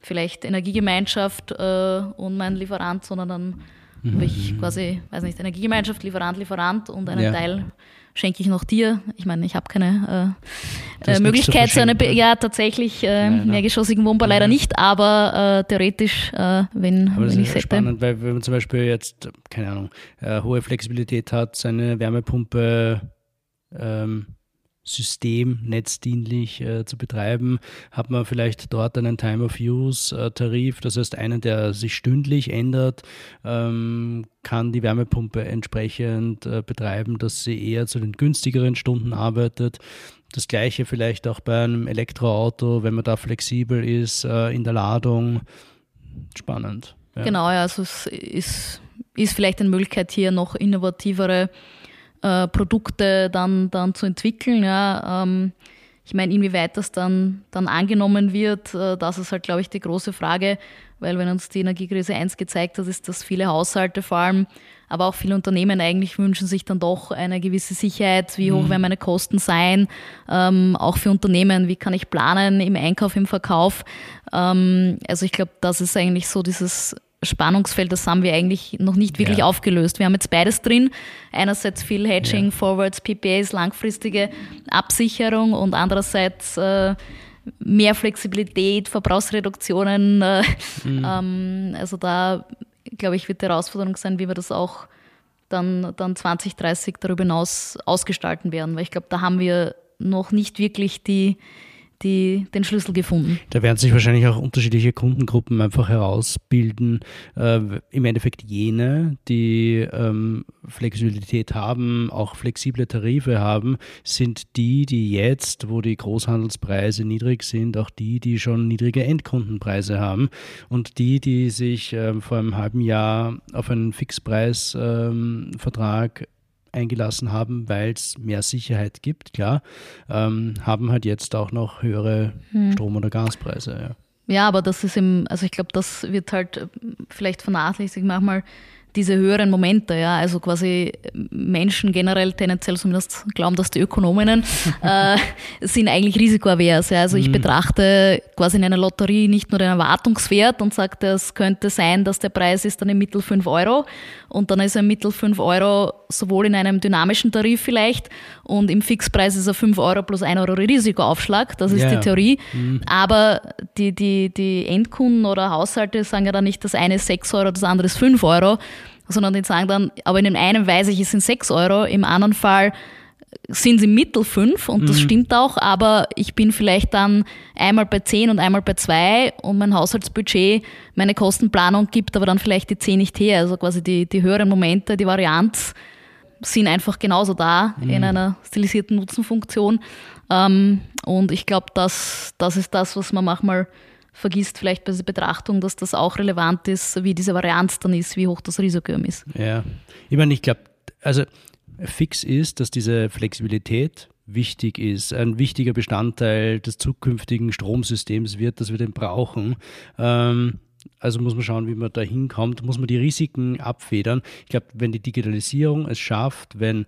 vielleicht Energiegemeinschaft äh, und mein Lieferant, sondern dann Mhm. Ich quasi, weiß nicht, Energiegemeinschaft, Lieferant, Lieferant und einen ja. Teil schenke ich noch dir. Ich meine, ich habe keine äh, äh, Möglichkeit, so eine, Be ja, tatsächlich äh, Nein, mehrgeschossigen Wohnbau leider nicht, aber äh, theoretisch, äh, wenn, aber wenn ich es hätte. spannend, weil wenn man zum Beispiel jetzt, keine Ahnung, äh, hohe Flexibilität hat, seine Wärmepumpe ähm, systemnetzdienlich äh, zu betreiben, hat man vielleicht dort einen Time-of-Use-Tarif, äh, das heißt einen, der sich stündlich ändert, ähm, kann die Wärmepumpe entsprechend äh, betreiben, dass sie eher zu den günstigeren Stunden arbeitet. Das gleiche vielleicht auch bei einem Elektroauto, wenn man da flexibel ist äh, in der Ladung. Spannend. Ja. Genau, ja, also es ist, ist vielleicht eine Möglichkeit hier noch innovativere äh, Produkte dann, dann zu entwickeln. Ja. Ähm, ich meine, inwieweit das dann, dann angenommen wird, äh, das ist halt, glaube ich, die große Frage, weil wenn uns die Energiekrise 1 gezeigt hat, ist, dass viele Haushalte vor allem, aber auch viele Unternehmen eigentlich wünschen sich dann doch eine gewisse Sicherheit, wie hoch mhm. werden meine Kosten sein, ähm, auch für Unternehmen, wie kann ich planen im Einkauf, im Verkauf. Ähm, also ich glaube, das ist eigentlich so dieses Spannungsfeld, das haben wir eigentlich noch nicht wirklich ja. aufgelöst. Wir haben jetzt beides drin. Einerseits viel Hedging, ja. Forwards, PPAs, langfristige Absicherung und andererseits äh, mehr Flexibilität, Verbrauchsreduktionen. Äh, mhm. ähm, also da, glaube ich, wird die Herausforderung sein, wie wir das auch dann, dann 2030 darüber hinaus ausgestalten werden. Weil ich glaube, da haben wir noch nicht wirklich die, die, den Schlüssel gefunden. Da werden sich wahrscheinlich auch unterschiedliche Kundengruppen einfach herausbilden. Äh, Im Endeffekt jene, die ähm, Flexibilität haben, auch flexible Tarife haben, sind die, die jetzt, wo die Großhandelspreise niedrig sind, auch die, die schon niedrige Endkundenpreise haben. Und die, die sich äh, vor einem halben Jahr auf einen Fixpreisvertrag ähm, eingelassen haben, weil es mehr Sicherheit gibt, klar, ähm, haben halt jetzt auch noch höhere hm. Strom- oder Gaspreise. Ja. ja, aber das ist im, also ich glaube, das wird halt äh, vielleicht vernachlässigt manchmal diese höheren Momente, ja, also quasi Menschen generell tendenziell zumindest glauben, dass die Ökonominnen äh, sind eigentlich risikoavers. Ja. Also ich mhm. betrachte quasi in einer Lotterie nicht nur den Erwartungswert und sage, es könnte sein, dass der Preis ist dann im Mittel 5 Euro und dann ist er im Mittel 5 Euro sowohl in einem dynamischen Tarif vielleicht und im Fixpreis ist er 5 Euro plus 1 Euro Risikoaufschlag, das ist yeah. die Theorie. Mhm. Aber die, die, die Endkunden oder Haushalte sagen ja dann nicht, das eine ist 6 Euro, das andere ist 5 Euro, sondern die sagen dann, aber in dem einen weiß ich, es sind 6 Euro, im anderen Fall sind sie Mittel 5 und das mhm. stimmt auch, aber ich bin vielleicht dann einmal bei 10 und einmal bei 2 und mein Haushaltsbudget, meine Kostenplanung gibt aber dann vielleicht die 10 nicht her. Also quasi die, die höheren Momente, die Varianz sind einfach genauso da mhm. in einer stilisierten Nutzenfunktion. Ähm, und ich glaube, das, das ist das, was man manchmal vergisst, vielleicht bei der Betrachtung, dass das auch relevant ist, wie diese Varianz dann ist, wie hoch das Risiko ist. Ja, ich meine, ich glaube, also fix ist, dass diese Flexibilität wichtig ist, ein wichtiger Bestandteil des zukünftigen Stromsystems wird, das wir den brauchen. Ähm, also muss man schauen, wie man da hinkommt, muss man die Risiken abfedern. Ich glaube, wenn die Digitalisierung es schafft, wenn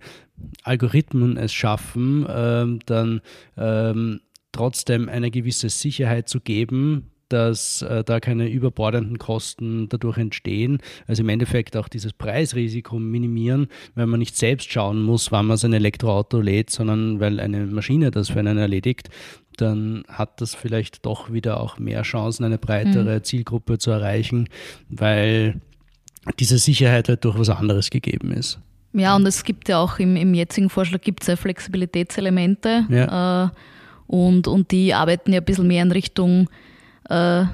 Algorithmen es schaffen, ähm, dann ähm, trotzdem eine gewisse Sicherheit zu geben, dass äh, da keine überbordenden Kosten dadurch entstehen. Also im Endeffekt auch dieses Preisrisiko minimieren, weil man nicht selbst schauen muss, wann man sein Elektroauto lädt, sondern weil eine Maschine das für einen erledigt, dann hat das vielleicht doch wieder auch mehr Chancen, eine breitere mhm. Zielgruppe zu erreichen, weil diese Sicherheit halt durch was anderes gegeben ist. Ja, und es gibt ja auch im, im jetzigen Vorschlag gibt es ja Flexibilitätselemente ja. Äh, und, und die arbeiten ja ein bisschen mehr in Richtung äh,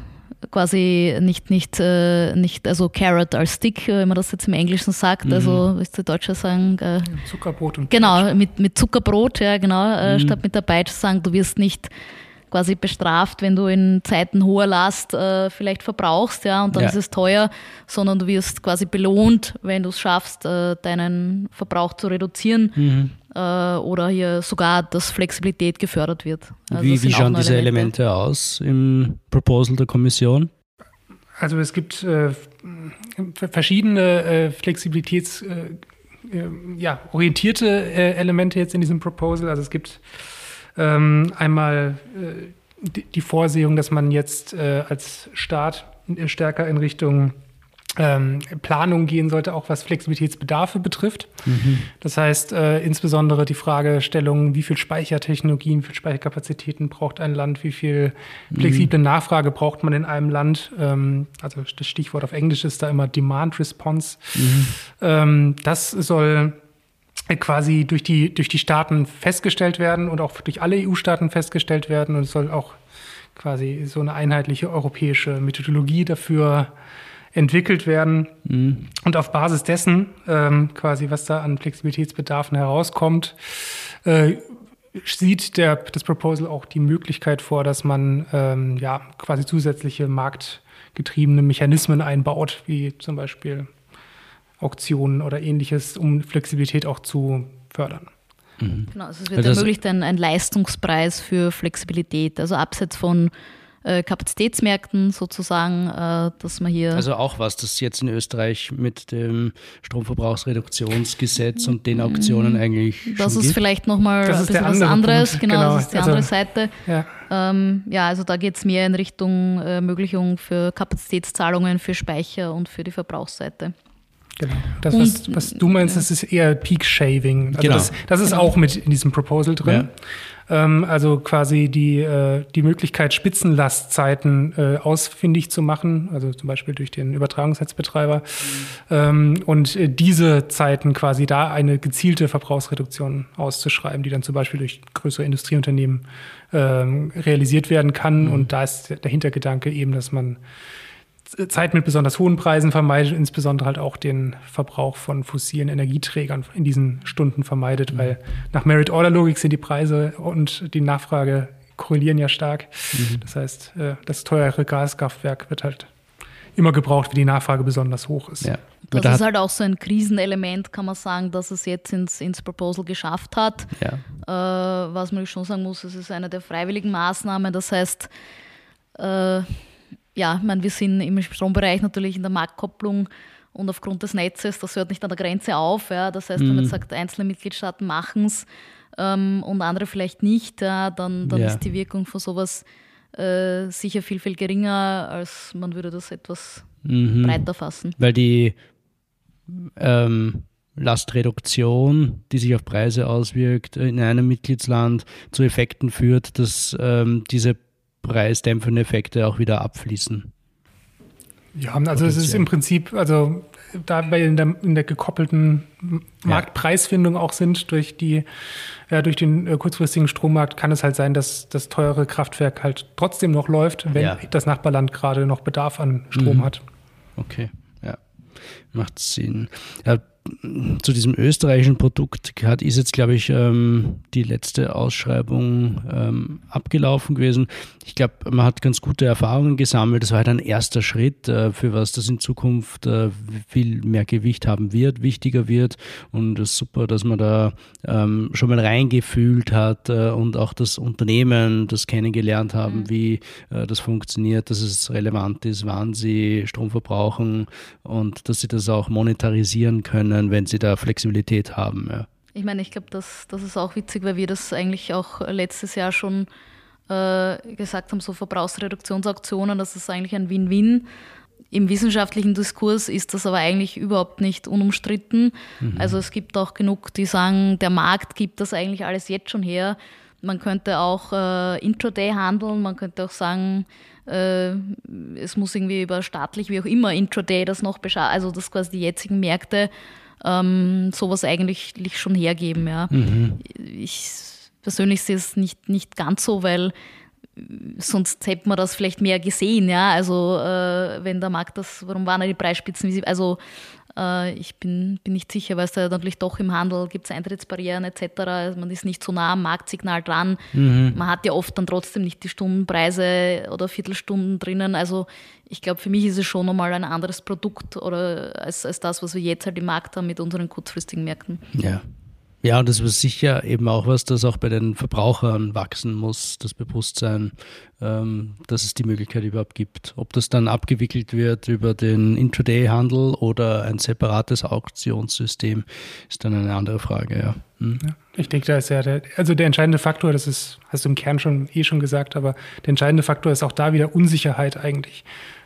quasi nicht, nicht, äh, nicht, also Carrot als Stick, wenn man das jetzt im Englischen sagt, mhm. also ist der Deutsche sagen. Äh, Zuckerbrot und Genau, mit, mit Zuckerbrot, ja genau, äh, mhm. statt mit der Peitsche sagen, du wirst nicht quasi bestraft, wenn du in Zeiten hoher Last äh, vielleicht verbrauchst, ja, und dann ja. ist es teuer, sondern du wirst quasi belohnt, wenn du es schaffst, äh, deinen Verbrauch zu reduzieren. Mhm äh, oder hier sogar, dass Flexibilität gefördert wird. Also wie, wie schauen diese Elemente. Elemente aus im Proposal der Kommission? Also es gibt äh, verschiedene äh, Flexibilitäts äh, äh ja, orientierte äh, Elemente jetzt in diesem Proposal. Also es gibt ähm, einmal die, die, Vorsehung, dass man jetzt als Staat stärker in Richtung ähm, Planung gehen sollte, auch was Flexibilitätsbedarfe betrifft. Mhm. Das heißt, äh, insbesondere die Fragestellung, wie viel Speichertechnologien, wie viel Speicherkapazitäten braucht ein Land, wie viel flexible mhm. Nachfrage braucht man in einem Land. Ähm, also das Stichwort auf Englisch ist da immer Demand Response. Mhm. Ähm, das soll quasi durch die, durch die Staaten festgestellt werden und auch durch alle EU-Staaten festgestellt werden und es soll auch quasi so eine einheitliche europäische Methodologie dafür entwickelt werden. Mhm. Und auf Basis dessen, ähm, quasi was da an Flexibilitätsbedarfen herauskommt, äh, sieht der, das Proposal auch die Möglichkeit vor, dass man ähm, ja quasi zusätzliche marktgetriebene Mechanismen einbaut, wie zum Beispiel Auktionen oder ähnliches, um Flexibilität auch zu fördern. Mhm. Genau, also es wird ermöglicht ein, ein Leistungspreis für Flexibilität, also abseits von äh, Kapazitätsmärkten sozusagen, äh, dass man hier. Also auch was, das jetzt in Österreich mit dem Stromverbrauchsreduktionsgesetz und den Auktionen mhm. eigentlich. Das ist gibt. vielleicht nochmal ein bisschen was anderes, genau, genau, das ist die also, andere Seite. Ja, ähm, ja also da geht es mehr in Richtung äh, Ermöglichung für Kapazitätszahlungen für Speicher und für die Verbrauchsseite. Genau. Das, und, was, was, du meinst, das ist eher Peak Shaving. Also genau. das, das ist genau. auch mit in diesem Proposal drin. Ja. Ähm, also quasi die, äh, die Möglichkeit, Spitzenlastzeiten äh, ausfindig zu machen, also zum Beispiel durch den Übertragungsnetzbetreiber. Mhm. Ähm, und äh, diese Zeiten quasi da eine gezielte Verbrauchsreduktion auszuschreiben, die dann zum Beispiel durch größere Industrieunternehmen ähm, realisiert werden kann. Mhm. Und da ist der Hintergedanke eben, dass man Zeit mit besonders hohen Preisen vermeidet, insbesondere halt auch den Verbrauch von fossilen Energieträgern in diesen Stunden vermeidet, mhm. weil nach Merit-Order-Logik sind die Preise und die Nachfrage korrelieren ja stark. Mhm. Das heißt, äh, das teure Gaskraftwerk wird halt immer gebraucht, wenn die Nachfrage besonders hoch ist. Ja. Das da ist halt auch so ein Krisenelement, kann man sagen, dass es jetzt ins, ins Proposal geschafft hat. Ja. Äh, was man schon sagen muss, es ist eine der freiwilligen Maßnahmen. Das heißt, äh, ja, ich meine, wir sind im Strombereich natürlich in der Marktkopplung und aufgrund des Netzes, das hört nicht an der Grenze auf. Ja. Das heißt, wenn man mhm. sagt, einzelne Mitgliedstaaten machen es ähm, und andere vielleicht nicht, ja, dann, dann ja. ist die Wirkung von sowas äh, sicher viel, viel geringer, als man würde das etwas mhm. breiter fassen. Weil die ähm, Lastreduktion, die sich auf Preise auswirkt, in einem Mitgliedsland zu Effekten führt, dass ähm, diese preisdämpfende Effekte auch wieder abfließen. Ja, also es ist im Prinzip, also da wir in der, in der gekoppelten Marktpreisfindung auch sind durch die, ja, durch den äh, kurzfristigen Strommarkt, kann es halt sein, dass das teure Kraftwerk halt trotzdem noch läuft, wenn ja. das Nachbarland gerade noch Bedarf an Strom mhm. hat. Okay, ja, macht Sinn. Ja, zu diesem österreichischen Produkt hat, ist jetzt, glaube ich, ähm, die letzte Ausschreibung ähm, abgelaufen gewesen. Ich glaube, man hat ganz gute Erfahrungen gesammelt. Das war halt ein erster Schritt, äh, für was das in Zukunft äh, viel mehr Gewicht haben wird, wichtiger wird. Und es ist super, dass man da ähm, schon mal reingefühlt hat äh, und auch das Unternehmen, das kennengelernt haben, mhm. wie äh, das funktioniert, dass es relevant ist, wann sie Strom verbrauchen und dass sie das auch monetarisieren können können, wenn sie da Flexibilität haben. Ja. Ich meine, ich glaube, das, das ist auch witzig, weil wir das eigentlich auch letztes Jahr schon äh, gesagt haben, so Verbrauchsreduktionsauktionen, das ist eigentlich ein Win-Win. Im wissenschaftlichen Diskurs ist das aber eigentlich überhaupt nicht unumstritten. Mhm. Also es gibt auch genug, die sagen, der Markt gibt das eigentlich alles jetzt schon her. Man könnte auch äh, Intraday handeln, man könnte auch sagen, äh, es muss irgendwie über staatlich, wie auch immer, Intraday das noch beschaffen, also dass quasi die jetzigen Märkte ähm, sowas eigentlich schon hergeben. Ja. Mhm. Ich persönlich sehe es nicht, nicht ganz so, weil sonst hätte man das vielleicht mehr gesehen, ja. Also äh, wenn der Markt das, warum waren da die Preisspitzen? Also ich bin, bin nicht sicher, weil es da natürlich doch im Handel gibt es Eintrittsbarrieren etc. Also man ist nicht so nah am Marktsignal dran. Mhm. Man hat ja oft dann trotzdem nicht die Stundenpreise oder Viertelstunden drinnen. Also ich glaube, für mich ist es schon nochmal ein anderes Produkt oder als, als das, was wir jetzt halt im Markt haben mit unseren kurzfristigen Märkten. Ja. Ja, und das ist sicher eben auch was, das auch bei den Verbrauchern wachsen muss, das Bewusstsein, ähm, dass es die Möglichkeit überhaupt gibt. Ob das dann abgewickelt wird über den Intraday-Handel oder ein separates Auktionssystem, ist dann eine andere Frage, ja. Hm. ja ich denke, da ist ja der, also der entscheidende Faktor, das ist, hast du im Kern schon eh schon gesagt, aber der entscheidende Faktor ist auch da wieder Unsicherheit eigentlich.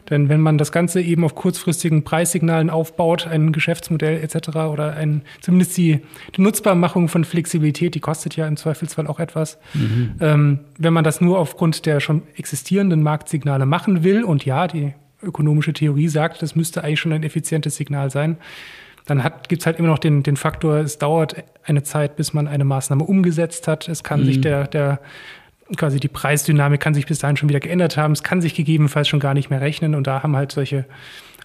Denn wenn man das Ganze eben auf kurzfristigen Preissignalen aufbaut, ein Geschäftsmodell etc. oder ein, zumindest die, die Nutzbarmachung von Flexibilität, die kostet ja im Zweifelsfall auch etwas. Mhm. Ähm, wenn man das nur aufgrund der schon existierenden Marktsignale machen will, und ja, die ökonomische Theorie sagt, das müsste eigentlich schon ein effizientes Signal sein, dann gibt es halt immer noch den, den Faktor, es dauert eine Zeit, bis man eine Maßnahme umgesetzt hat. Es kann mhm. sich der, der quasi die Preisdynamik kann sich bis dahin schon wieder geändert haben. Es kann sich gegebenenfalls schon gar nicht mehr rechnen und da haben halt solche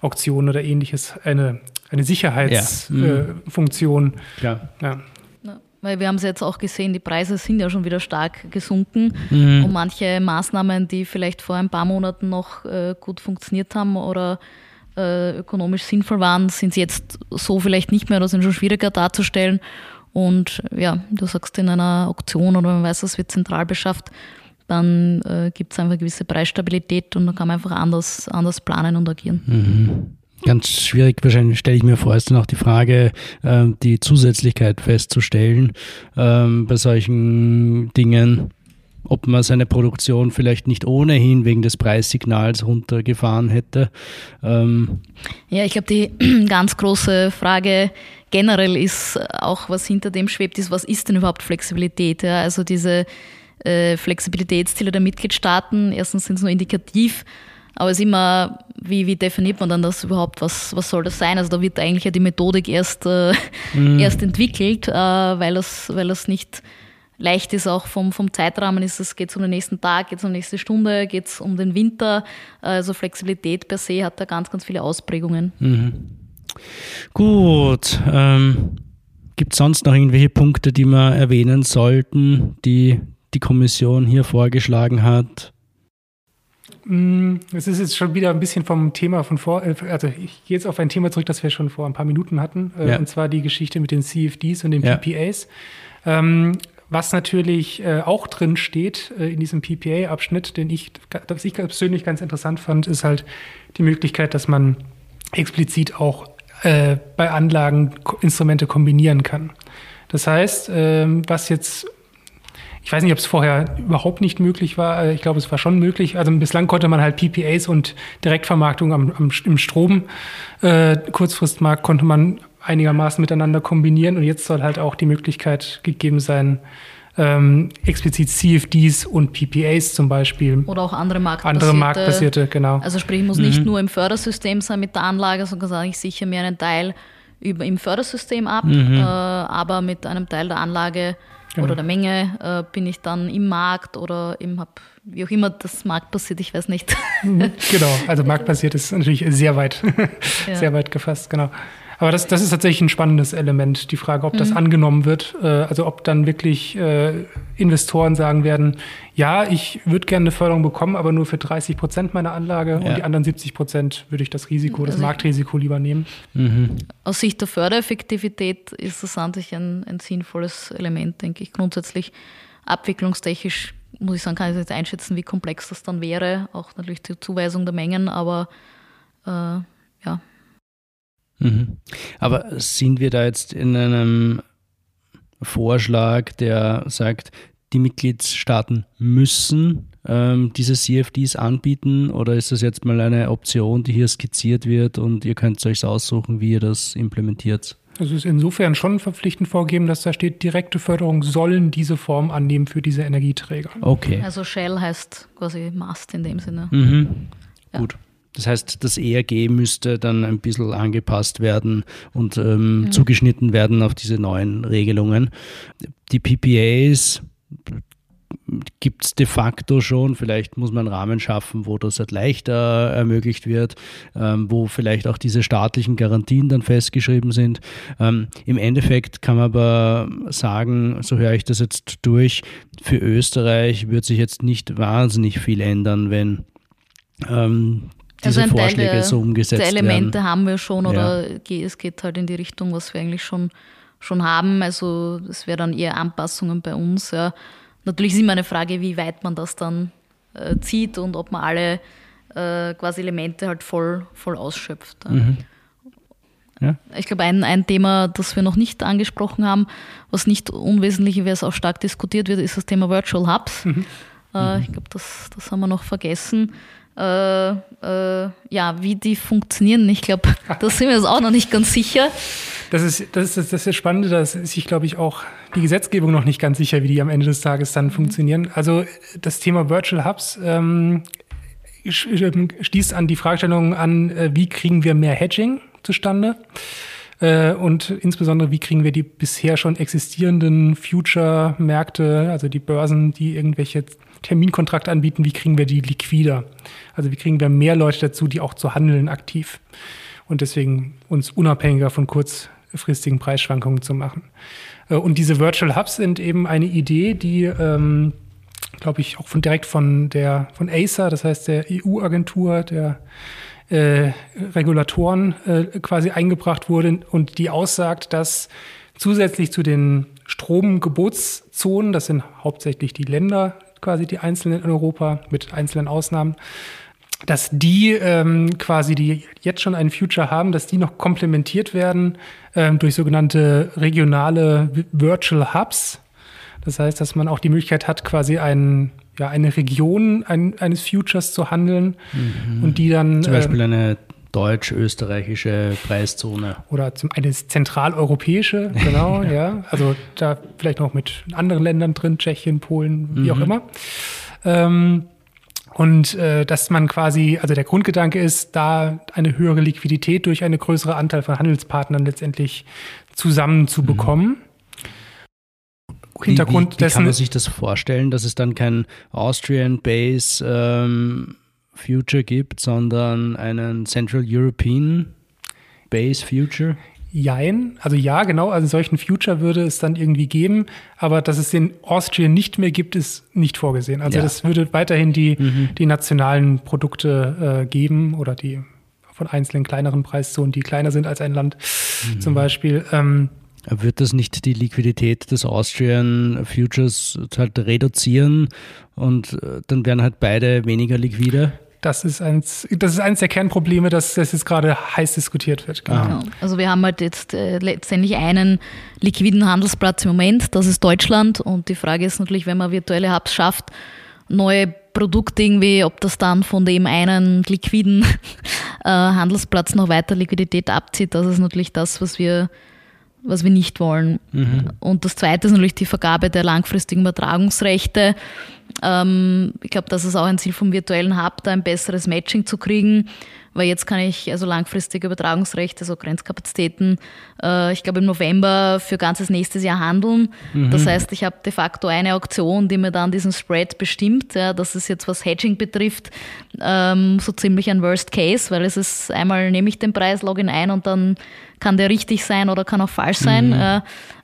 Auktionen oder ähnliches eine, eine Sicherheitsfunktion. Ja. Mhm. Äh, ja. ja. Weil wir haben es jetzt auch gesehen, die Preise sind ja schon wieder stark gesunken mhm. und manche Maßnahmen, die vielleicht vor ein paar Monaten noch äh, gut funktioniert haben oder äh, ökonomisch sinnvoll waren, sind jetzt so vielleicht nicht mehr oder sind schon schwieriger darzustellen. Und ja, du sagst in einer Auktion oder man weiß, es wird zentral beschafft, dann äh, gibt es einfach eine gewisse Preisstabilität und dann kann man einfach anders, anders planen und agieren. Mhm. Ganz schwierig wahrscheinlich, stelle ich mir vor, ist dann auch die Frage, äh, die Zusätzlichkeit festzustellen ähm, bei solchen Dingen ob man seine Produktion vielleicht nicht ohnehin wegen des Preissignals runtergefahren hätte. Ähm ja, ich glaube, die ganz große Frage generell ist auch, was hinter dem schwebt, ist, was ist denn überhaupt Flexibilität? Ja? Also diese äh, Flexibilitätsziele der Mitgliedstaaten, erstens sind es nur indikativ, aber es ist immer, wie, wie definiert man dann das überhaupt? Was, was soll das sein? Also da wird eigentlich ja die Methodik erst, äh, mm. erst entwickelt, äh, weil, das, weil das nicht leicht ist auch vom, vom Zeitrahmen, ist es, geht es um den nächsten Tag, geht es um die nächste Stunde, geht es um den Winter. Also Flexibilität per se hat da ganz, ganz viele Ausprägungen. Mhm. Gut. Ähm, Gibt es sonst noch irgendwelche Punkte, die wir erwähnen sollten, die die Kommission hier vorgeschlagen hat? Mm, es ist jetzt schon wieder ein bisschen vom Thema von vor, äh, also ich gehe jetzt auf ein Thema zurück, das wir schon vor ein paar Minuten hatten, äh, ja. und zwar die Geschichte mit den CFDs und den ja. PPAs. Ähm, was natürlich äh, auch drin steht äh, in diesem PPA-Abschnitt, den ich, das ich persönlich ganz interessant fand, ist halt die Möglichkeit, dass man explizit auch äh, bei Anlagen Instrumente kombinieren kann. Das heißt, ähm, was jetzt ich weiß nicht, ob es vorher überhaupt nicht möglich war. Äh, ich glaube, es war schon möglich. Also bislang konnte man halt PPAs und Direktvermarktung am, am, im Strom, äh, Kurzfristmarkt, konnte man einigermaßen miteinander kombinieren. Und jetzt soll halt auch die Möglichkeit gegeben sein, ähm, explizit CFDs und PPAs zum Beispiel. Oder auch andere marktbasierte. Andere marktbasierte, genau. Also sprich, muss mhm. nicht nur im Fördersystem sein mit der Anlage, sondern sage ich sicher mir einen Teil über, im Fördersystem ab, mhm. äh, aber mit einem Teil der Anlage genau. oder der Menge äh, bin ich dann im Markt oder im hab, wie auch immer das marktbasiert, ich weiß nicht. Mhm. genau, also marktbasiert ist natürlich sehr weit, ja. sehr weit gefasst, genau. Aber das, das ist tatsächlich ein spannendes Element, die Frage, ob das mhm. angenommen wird. Äh, also ob dann wirklich äh, Investoren sagen werden, ja, ich würde gerne eine Förderung bekommen, aber nur für 30 Prozent meiner Anlage ja. und die anderen 70 Prozent würde ich das Risiko, das also Marktrisiko lieber nehmen. Mhm. Aus Sicht der Fördereffektivität ist das an sich ein, ein sinnvolles Element, denke ich. Grundsätzlich abwicklungstechnisch muss ich sagen, kann ich jetzt einschätzen, wie komplex das dann wäre. Auch natürlich die Zuweisung der Mengen, aber äh, ja, Mhm. Aber sind wir da jetzt in einem Vorschlag, der sagt, die Mitgliedstaaten müssen ähm, diese CFDs anbieten oder ist das jetzt mal eine Option, die hier skizziert wird und ihr könnt euch aussuchen, wie ihr das implementiert? Also es ist insofern schon verpflichtend vorgeben, dass da steht, direkte Förderung sollen diese Form annehmen für diese Energieträger. Okay. Also Shell heißt quasi Must in dem Sinne. Mhm. Ja. Gut. Das heißt, das ERG müsste dann ein bisschen angepasst werden und ähm, mhm. zugeschnitten werden auf diese neuen Regelungen. Die PPAs gibt es de facto schon. Vielleicht muss man einen Rahmen schaffen, wo das halt leichter ermöglicht wird, ähm, wo vielleicht auch diese staatlichen Garantien dann festgeschrieben sind. Ähm, Im Endeffekt kann man aber sagen, so höre ich das jetzt durch, für Österreich wird sich jetzt nicht wahnsinnig viel ändern, wenn ähm, diese also Vorschläge der, so umgesetzt werden. Die Elemente werden. haben wir schon oder ja. es geht halt in die Richtung, was wir eigentlich schon, schon haben. Also es wäre dann eher Anpassungen bei uns. Ja. Natürlich ist immer eine Frage, wie weit man das dann äh, zieht und ob man alle äh, quasi Elemente halt voll, voll ausschöpft. Ja. Mhm. Ja. Ich glaube, ein, ein Thema, das wir noch nicht angesprochen haben, was nicht unwesentlich, wie es auch stark diskutiert wird, ist das Thema Virtual Hubs. Mhm. Äh, ich glaube, das, das haben wir noch vergessen. Äh, äh, ja, wie die funktionieren, ich glaube, da sind wir uns auch noch nicht ganz sicher. Das ist das, ist das ist Spannende, da ist sich, glaube ich, auch die Gesetzgebung noch nicht ganz sicher, wie die am Ende des Tages dann mhm. funktionieren. Also das Thema Virtual Hubs ähm, stieß an die Fragestellung an, äh, wie kriegen wir mehr Hedging zustande? Äh, und insbesondere, wie kriegen wir die bisher schon existierenden Future-Märkte, also die Börsen, die irgendwelche Terminkontrakte anbieten, wie kriegen wir die liquider? Also wie kriegen wir mehr Leute dazu, die auch zu handeln aktiv und deswegen uns unabhängiger von kurzfristigen Preisschwankungen zu machen. Äh, und diese Virtual Hubs sind eben eine Idee, die ähm, glaube ich, auch von direkt von der von ACER, das heißt der EU-Agentur der äh, Regulatoren äh, quasi eingebracht wurde und die aussagt, dass zusätzlich zu den Stromgebotszonen, das sind hauptsächlich die Länder, quasi die einzelnen in Europa mit einzelnen Ausnahmen, dass die ähm, quasi, die jetzt schon einen Future haben, dass die noch komplementiert werden ähm, durch sogenannte regionale Virtual Hubs. Das heißt, dass man auch die Möglichkeit hat, quasi ein, ja, eine Region ein, eines Futures zu handeln mhm. und die dann. Zum Beispiel äh, eine deutsch-österreichische Preiszone. Oder zum, eine zentraleuropäische, genau, ja. ja. Also da vielleicht noch mit anderen Ländern drin, Tschechien, Polen, wie mhm. auch immer. Ähm, und äh, dass man quasi, also der Grundgedanke ist, da eine höhere Liquidität durch eine größere Anteil von Handelspartnern letztendlich zusammenzubekommen. Mhm. Hintergrund wie, wie, wie dessen. kann man sich das vorstellen, dass es dann kein Austrian Base ähm, Future gibt, sondern einen Central European Base Future? Jein, also ja, genau, also solchen Future würde es dann irgendwie geben, aber dass es den Austrian nicht mehr gibt, ist nicht vorgesehen. Also ja. das würde weiterhin die, mhm. die nationalen Produkte äh, geben oder die von einzelnen kleineren Preiszonen, die kleiner sind als ein Land mhm. zum Beispiel. Ähm, wird das nicht die Liquidität des Austrian Futures halt reduzieren und äh, dann werden halt beide weniger liquide? Das ist eins, das ist eines der Kernprobleme, dass das jetzt gerade heiß diskutiert wird. Genau. genau. Also wir haben halt jetzt äh, letztendlich einen liquiden Handelsplatz im Moment, das ist Deutschland. Und die Frage ist natürlich, wenn man virtuelle Hubs schafft, neue Produkte irgendwie, ob das dann von dem einen liquiden äh, Handelsplatz noch weiter Liquidität abzieht, das ist natürlich das, was wir was wir nicht wollen. Mhm. Und das Zweite ist natürlich die Vergabe der langfristigen Übertragungsrechte. Ähm, ich glaube, das ist auch ein Ziel vom virtuellen Hub, da ein besseres Matching zu kriegen, weil jetzt kann ich also langfristige Übertragungsrechte, so Grenzkapazitäten, äh, ich glaube im November für ganzes nächstes Jahr handeln. Mhm. Das heißt, ich habe de facto eine Auktion, die mir dann diesen Spread bestimmt. Ja, das ist jetzt, was Hedging betrifft, ähm, so ziemlich ein Worst Case, weil es ist einmal nehme ich den Preis, logge ihn ein und dann kann der richtig sein oder kann auch falsch sein. Mhm. Äh,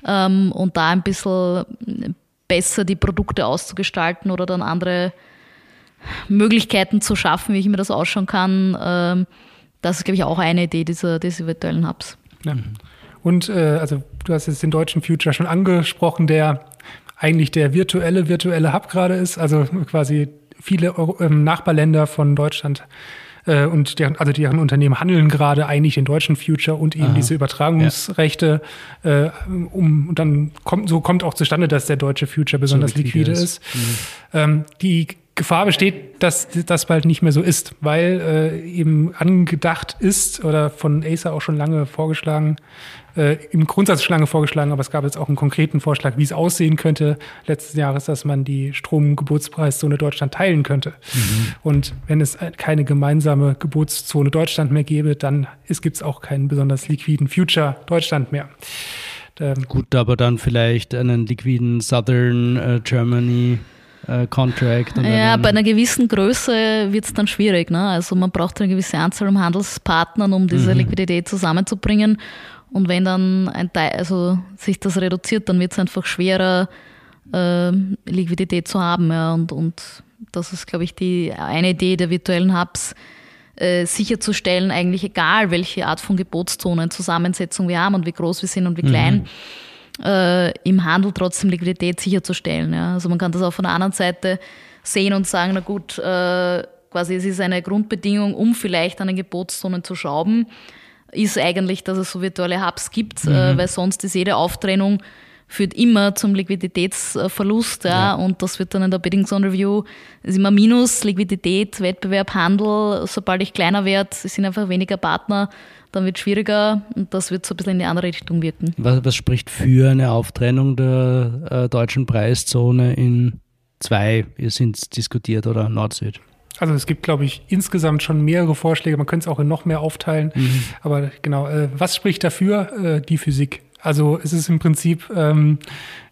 ähm, und da ein bisschen besser die Produkte auszugestalten oder dann andere Möglichkeiten zu schaffen, wie ich mir das ausschauen kann. Ähm, das ist, glaube ich, auch eine Idee dieser, dieser virtuellen Hubs. Ja. Und äh, also du hast jetzt den deutschen Future schon angesprochen, der eigentlich der virtuelle, virtuelle Hub gerade ist, also quasi viele Euro, ähm, Nachbarländer von Deutschland äh, und deren, also deren Unternehmen handeln gerade eigentlich den deutschen Future und eben Aha. diese Übertragungsrechte, ja. äh, um und dann kommt so kommt auch zustande, dass der deutsche Future besonders so liquide, ist. ist. Mhm. Ähm, die Gefahr besteht, dass das bald nicht mehr so ist, weil äh, eben angedacht ist oder von Acer auch schon lange vorgeschlagen, äh, im Grundsatz schon lange vorgeschlagen, aber es gab jetzt auch einen konkreten Vorschlag, wie es aussehen könnte letzten Jahres, dass man die Stromgeburtspreiszone Deutschland teilen könnte. Mhm. Und wenn es keine gemeinsame Geburtszone Deutschland mehr gäbe, dann gibt es auch keinen besonders liquiden Future Deutschland mehr. Ähm, Gut, aber dann vielleicht einen liquiden Southern äh, Germany äh, Contract. ja, bei einer gewissen Größe wird es dann schwierig. Ne? Also man braucht eine gewisse Anzahl an Handelspartnern, um diese mhm. Liquidität zusammenzubringen. Und wenn dann ein Teil, also sich das reduziert, dann wird es einfach schwerer, äh, Liquidität zu haben. Ja. Und, und das ist, glaube ich, die eine Idee der virtuellen Hubs, äh, sicherzustellen, eigentlich egal, welche Art von Gebotszonen, Zusammensetzung wir haben und wie groß wir sind und wie klein. Mhm äh, im Handel trotzdem Liquidität sicherzustellen. Ja. Also man kann das auch von der anderen Seite sehen und sagen, na gut, äh, quasi es ist eine Grundbedingung, um vielleicht an den Gebotszonen zu schrauben, ist eigentlich, dass es so virtuelle Hubs gibt, äh, mhm. äh, weil sonst ist jede Auftrennung führt immer zum Liquiditätsverlust, ja, ja. und das wird dann in der Bidding Zone Review ist immer Minus, Liquidität, Wettbewerb, Handel. Sobald ich kleiner werde, sind einfach weniger Partner, dann wird es schwieriger und das wird so ein bisschen in die andere Richtung wirken. Was, was spricht für eine Auftrennung der äh, deutschen Preiszone in zwei? Ihr sind diskutiert oder Nord-Süd? Also es gibt, glaube ich, insgesamt schon mehrere Vorschläge. Man könnte es auch in noch mehr aufteilen. Mhm. Aber genau, äh, was spricht dafür? Äh, die Physik. Also es ist im Prinzip ähm,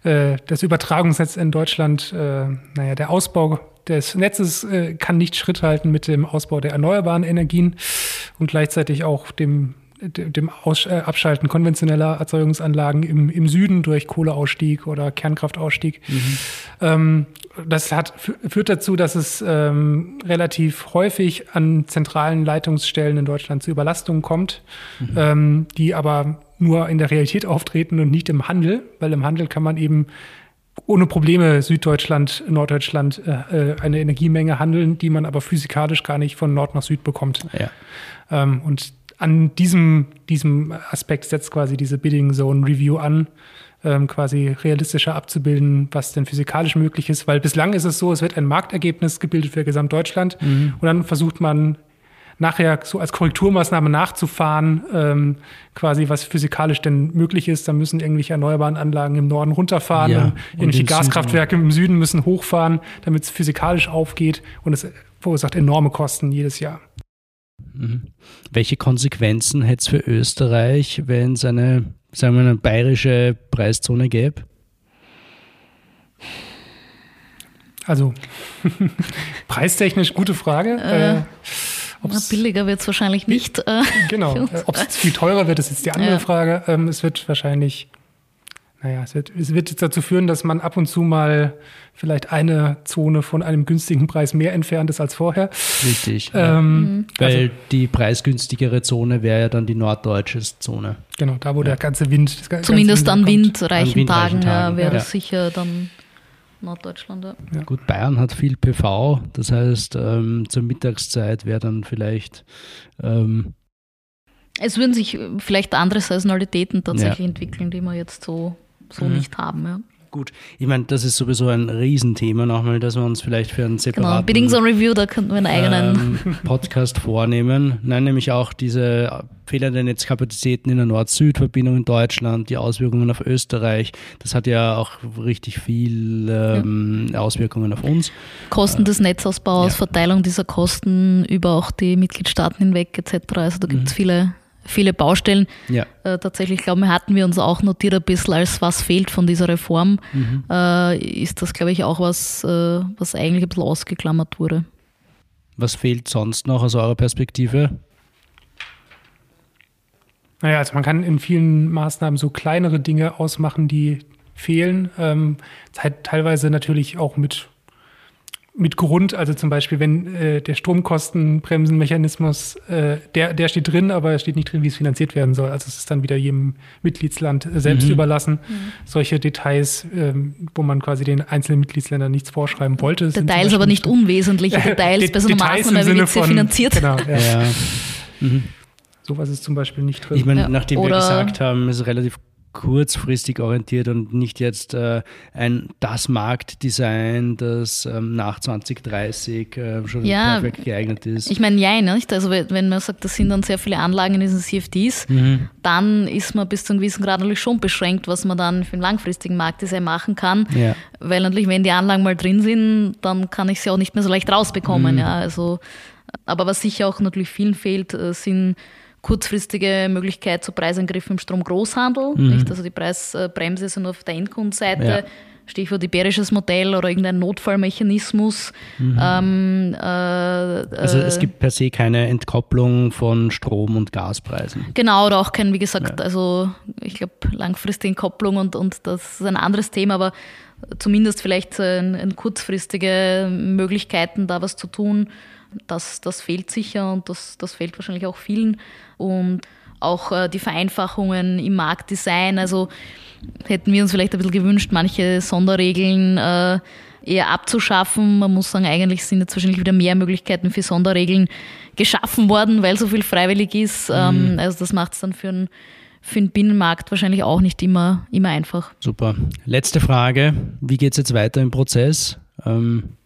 äh, das Übertragungsnetz in Deutschland, äh, naja, der Ausbau des Netzes äh, kann nicht Schritt halten mit dem Ausbau der erneuerbaren Energien und gleichzeitig auch dem dem Aus äh, Abschalten konventioneller Erzeugungsanlagen im, im Süden durch Kohleausstieg oder Kernkraftausstieg. Mhm. Ähm, das hat, führt dazu, dass es ähm, relativ häufig an zentralen Leitungsstellen in Deutschland zu Überlastungen kommt, mhm. ähm, die aber nur in der Realität auftreten und nicht im Handel, weil im Handel kann man eben ohne Probleme Süddeutschland, Norddeutschland äh, äh eine Energiemenge handeln, die man aber physikalisch gar nicht von Nord nach Süd bekommt. Ja. Ähm, und an diesem, diesem Aspekt setzt quasi diese Bidding Zone Review an, ähm, quasi realistischer abzubilden, was denn physikalisch möglich ist. Weil bislang ist es so, es wird ein Marktergebnis gebildet für Gesamtdeutschland mhm. und dann versucht man nachher so als Korrekturmaßnahme nachzufahren, ähm, quasi was physikalisch denn möglich ist. Da müssen irgendwelche erneuerbaren Anlagen im Norden runterfahren, ja, und irgendwelche Gaskraftwerke im Süden müssen hochfahren, damit es physikalisch aufgeht und es verursacht enorme Kosten jedes Jahr. Mhm. Welche Konsequenzen hätte es für Österreich, wenn es eine, sagen wir, eine bayerische Preiszone gäbe? Also, preistechnisch gute Frage. Äh, äh billiger wird es wahrscheinlich nicht. Äh, genau. Ob es viel teurer wird, ist jetzt die andere ja. Frage. Ähm, es wird wahrscheinlich naja, es wird, es wird jetzt dazu führen, dass man ab und zu mal vielleicht eine Zone von einem günstigen Preis mehr entfernt ist als vorher. Richtig. Ähm, mhm. Weil also, die preisgünstigere Zone wäre ja dann die norddeutsche Zone. Genau, da wo ja. der ganze Wind. Ganze Zumindest Wind an windreichen, an Tagen, Tagen ja, wäre ja. sicher dann Norddeutschland. Ja. Gut, Bayern hat viel PV, das heißt, ähm, zur Mittagszeit wäre dann vielleicht. Ähm, es würden sich vielleicht andere Saisonalitäten tatsächlich entwickeln, die wir jetzt so so mhm. nicht haben. Ja. Gut, ich meine, das ist sowieso ein Riesenthema nochmal, dass wir uns vielleicht für einen genau, separaten genau, Bidding Zone Review, da könnten wir einen eigenen ähm, Podcast vornehmen. Nein, nämlich auch diese fehlenden Netzkapazitäten in der Nord-Süd-Verbindung in Deutschland, die Auswirkungen auf Österreich. Das hat ja auch richtig viel ähm, ja. Auswirkungen auf uns. Kosten des Netzausbaus, ja. Verteilung dieser Kosten über auch die Mitgliedstaaten hinweg etc. Also da gibt es mhm. viele viele Baustellen. Ja. Äh, tatsächlich, glaube ich, hatten wir uns auch notiert ein bisschen, als was fehlt von dieser Reform, mhm. äh, ist das, glaube ich, auch was, äh, was eigentlich ein bisschen ausgeklammert wurde. Was fehlt sonst noch aus eurer Perspektive? Naja, also man kann in vielen Maßnahmen so kleinere Dinge ausmachen, die fehlen. Ähm, teilweise natürlich auch mit mit Grund, also zum Beispiel, wenn äh, der Stromkostenbremsenmechanismus, äh, der, der steht drin, aber es steht nicht drin, wie es finanziert werden soll. Also es ist dann wieder jedem Mitgliedsland selbst mhm. überlassen. Mhm. Solche Details, ähm, wo man quasi den einzelnen Mitgliedsländern nichts vorschreiben wollte. Details, aber nicht unwesentliche Details bei so einer Maßnahme, wie wird sie finanziert. Genau, ja. ja. Mhm. Sowas ist zum Beispiel nicht drin. Ich meine, nachdem Oder wir gesagt haben, ist es relativ kurzfristig orientiert und nicht jetzt äh, ein das Marktdesign, das ähm, nach 2030 äh, schon ja, perfekt geeignet ist. Ich meine, ja, nicht? Also wenn man sagt, das sind dann sehr viele Anlagen in diesen CFDs, mhm. dann ist man bis zu einem gewissen Grad natürlich schon beschränkt, was man dann für den langfristigen Marktdesign machen kann. Ja. Weil natürlich, wenn die Anlagen mal drin sind, dann kann ich sie auch nicht mehr so leicht rausbekommen. Mhm. Ja, also, aber was sicher auch natürlich vielen fehlt, äh, sind kurzfristige Möglichkeit zu Preisangriffen im Stromgroßhandel. Mhm. Nicht? Also die Preisbremse ist nur auf der Endkundenseite. Ja. Stichwort iberisches Modell oder irgendein Notfallmechanismus. Mhm. Ähm, äh, also es gibt per se keine Entkopplung von Strom- und Gaspreisen. Genau, oder auch kein, wie gesagt, ja. also ich glaube langfristige Entkopplung und, und das ist ein anderes Thema, aber zumindest vielleicht ein, ein kurzfristige Möglichkeiten, da was zu tun das, das fehlt sicher und das, das fehlt wahrscheinlich auch vielen. Und auch äh, die Vereinfachungen im Marktdesign. Also hätten wir uns vielleicht ein bisschen gewünscht, manche Sonderregeln äh, eher abzuschaffen. Man muss sagen, eigentlich sind jetzt wahrscheinlich wieder mehr Möglichkeiten für Sonderregeln geschaffen worden, weil so viel freiwillig ist. Mhm. Ähm, also das macht es dann für einen für den Binnenmarkt wahrscheinlich auch nicht immer, immer einfach. Super. Letzte Frage. Wie geht es jetzt weiter im Prozess? Ähm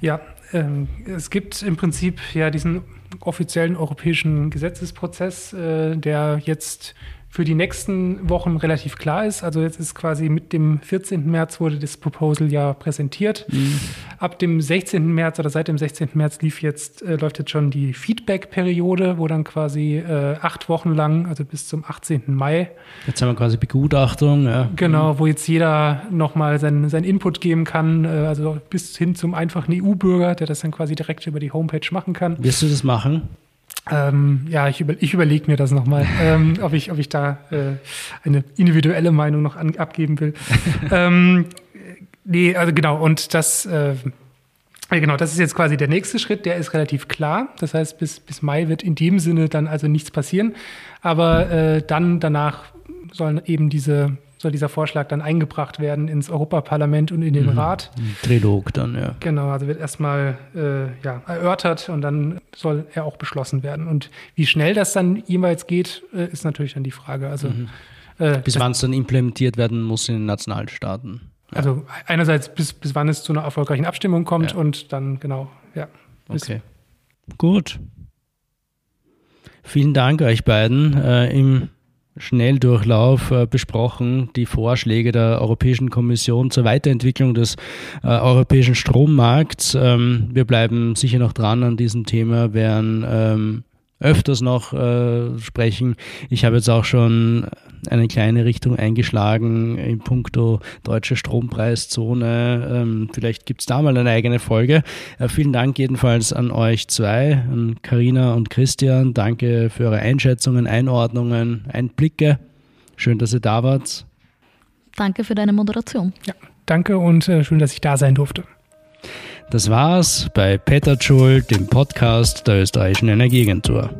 ja, ähm, es gibt im Prinzip ja diesen offiziellen europäischen Gesetzesprozess, äh, der jetzt für die nächsten Wochen relativ klar ist. Also jetzt ist quasi mit dem 14. März wurde das Proposal ja präsentiert. Mhm. Ab dem 16. März oder seit dem 16. März lief jetzt, äh, läuft jetzt schon die Feedback-Periode, wo dann quasi äh, acht Wochen lang, also bis zum 18. Mai. Jetzt haben wir quasi Begutachtung. Ja. Genau, wo jetzt jeder nochmal seinen sein Input geben kann, äh, also bis hin zum einfachen EU-Bürger, der das dann quasi direkt über die Homepage machen kann. Wirst du das machen? Ähm, ja, ich, über, ich überlege mir das nochmal, ähm, ob, ich, ob ich da äh, eine individuelle Meinung noch an, abgeben will. ähm, nee, also genau, und das, äh, genau, das ist jetzt quasi der nächste Schritt, der ist relativ klar. Das heißt, bis, bis Mai wird in dem Sinne dann also nichts passieren. Aber äh, dann danach sollen eben diese soll dieser Vorschlag dann eingebracht werden ins Europaparlament und in den mhm. Rat. Trilog dann, ja. Genau, also wird erstmal äh, ja, erörtert und dann soll er auch beschlossen werden. Und wie schnell das dann jeweils geht, äh, ist natürlich dann die Frage. Also, mhm. äh, bis wann es dann implementiert werden muss in den Nationalstaaten. Ja. Also einerseits bis, bis wann es zu einer erfolgreichen Abstimmung kommt ja. und dann genau, ja. Okay. Gut. Vielen Dank euch beiden. Äh, Im Schnelldurchlauf äh, besprochen, die Vorschläge der Europäischen Kommission zur Weiterentwicklung des äh, europäischen Strommarkts. Ähm, wir bleiben sicher noch dran an diesem Thema, werden ähm, öfters noch äh, sprechen. Ich habe jetzt auch schon eine kleine Richtung eingeschlagen in puncto deutsche Strompreiszone. Ähm, vielleicht gibt es da mal eine eigene Folge. Äh, vielen Dank jedenfalls an euch zwei, an Karina und Christian. Danke für eure Einschätzungen, Einordnungen, Einblicke. Schön, dass ihr da wart. Danke für deine Moderation. Ja, danke und äh, schön, dass ich da sein durfte. Das war's bei Peter Schul, dem Podcast der österreichischen Energieagentur.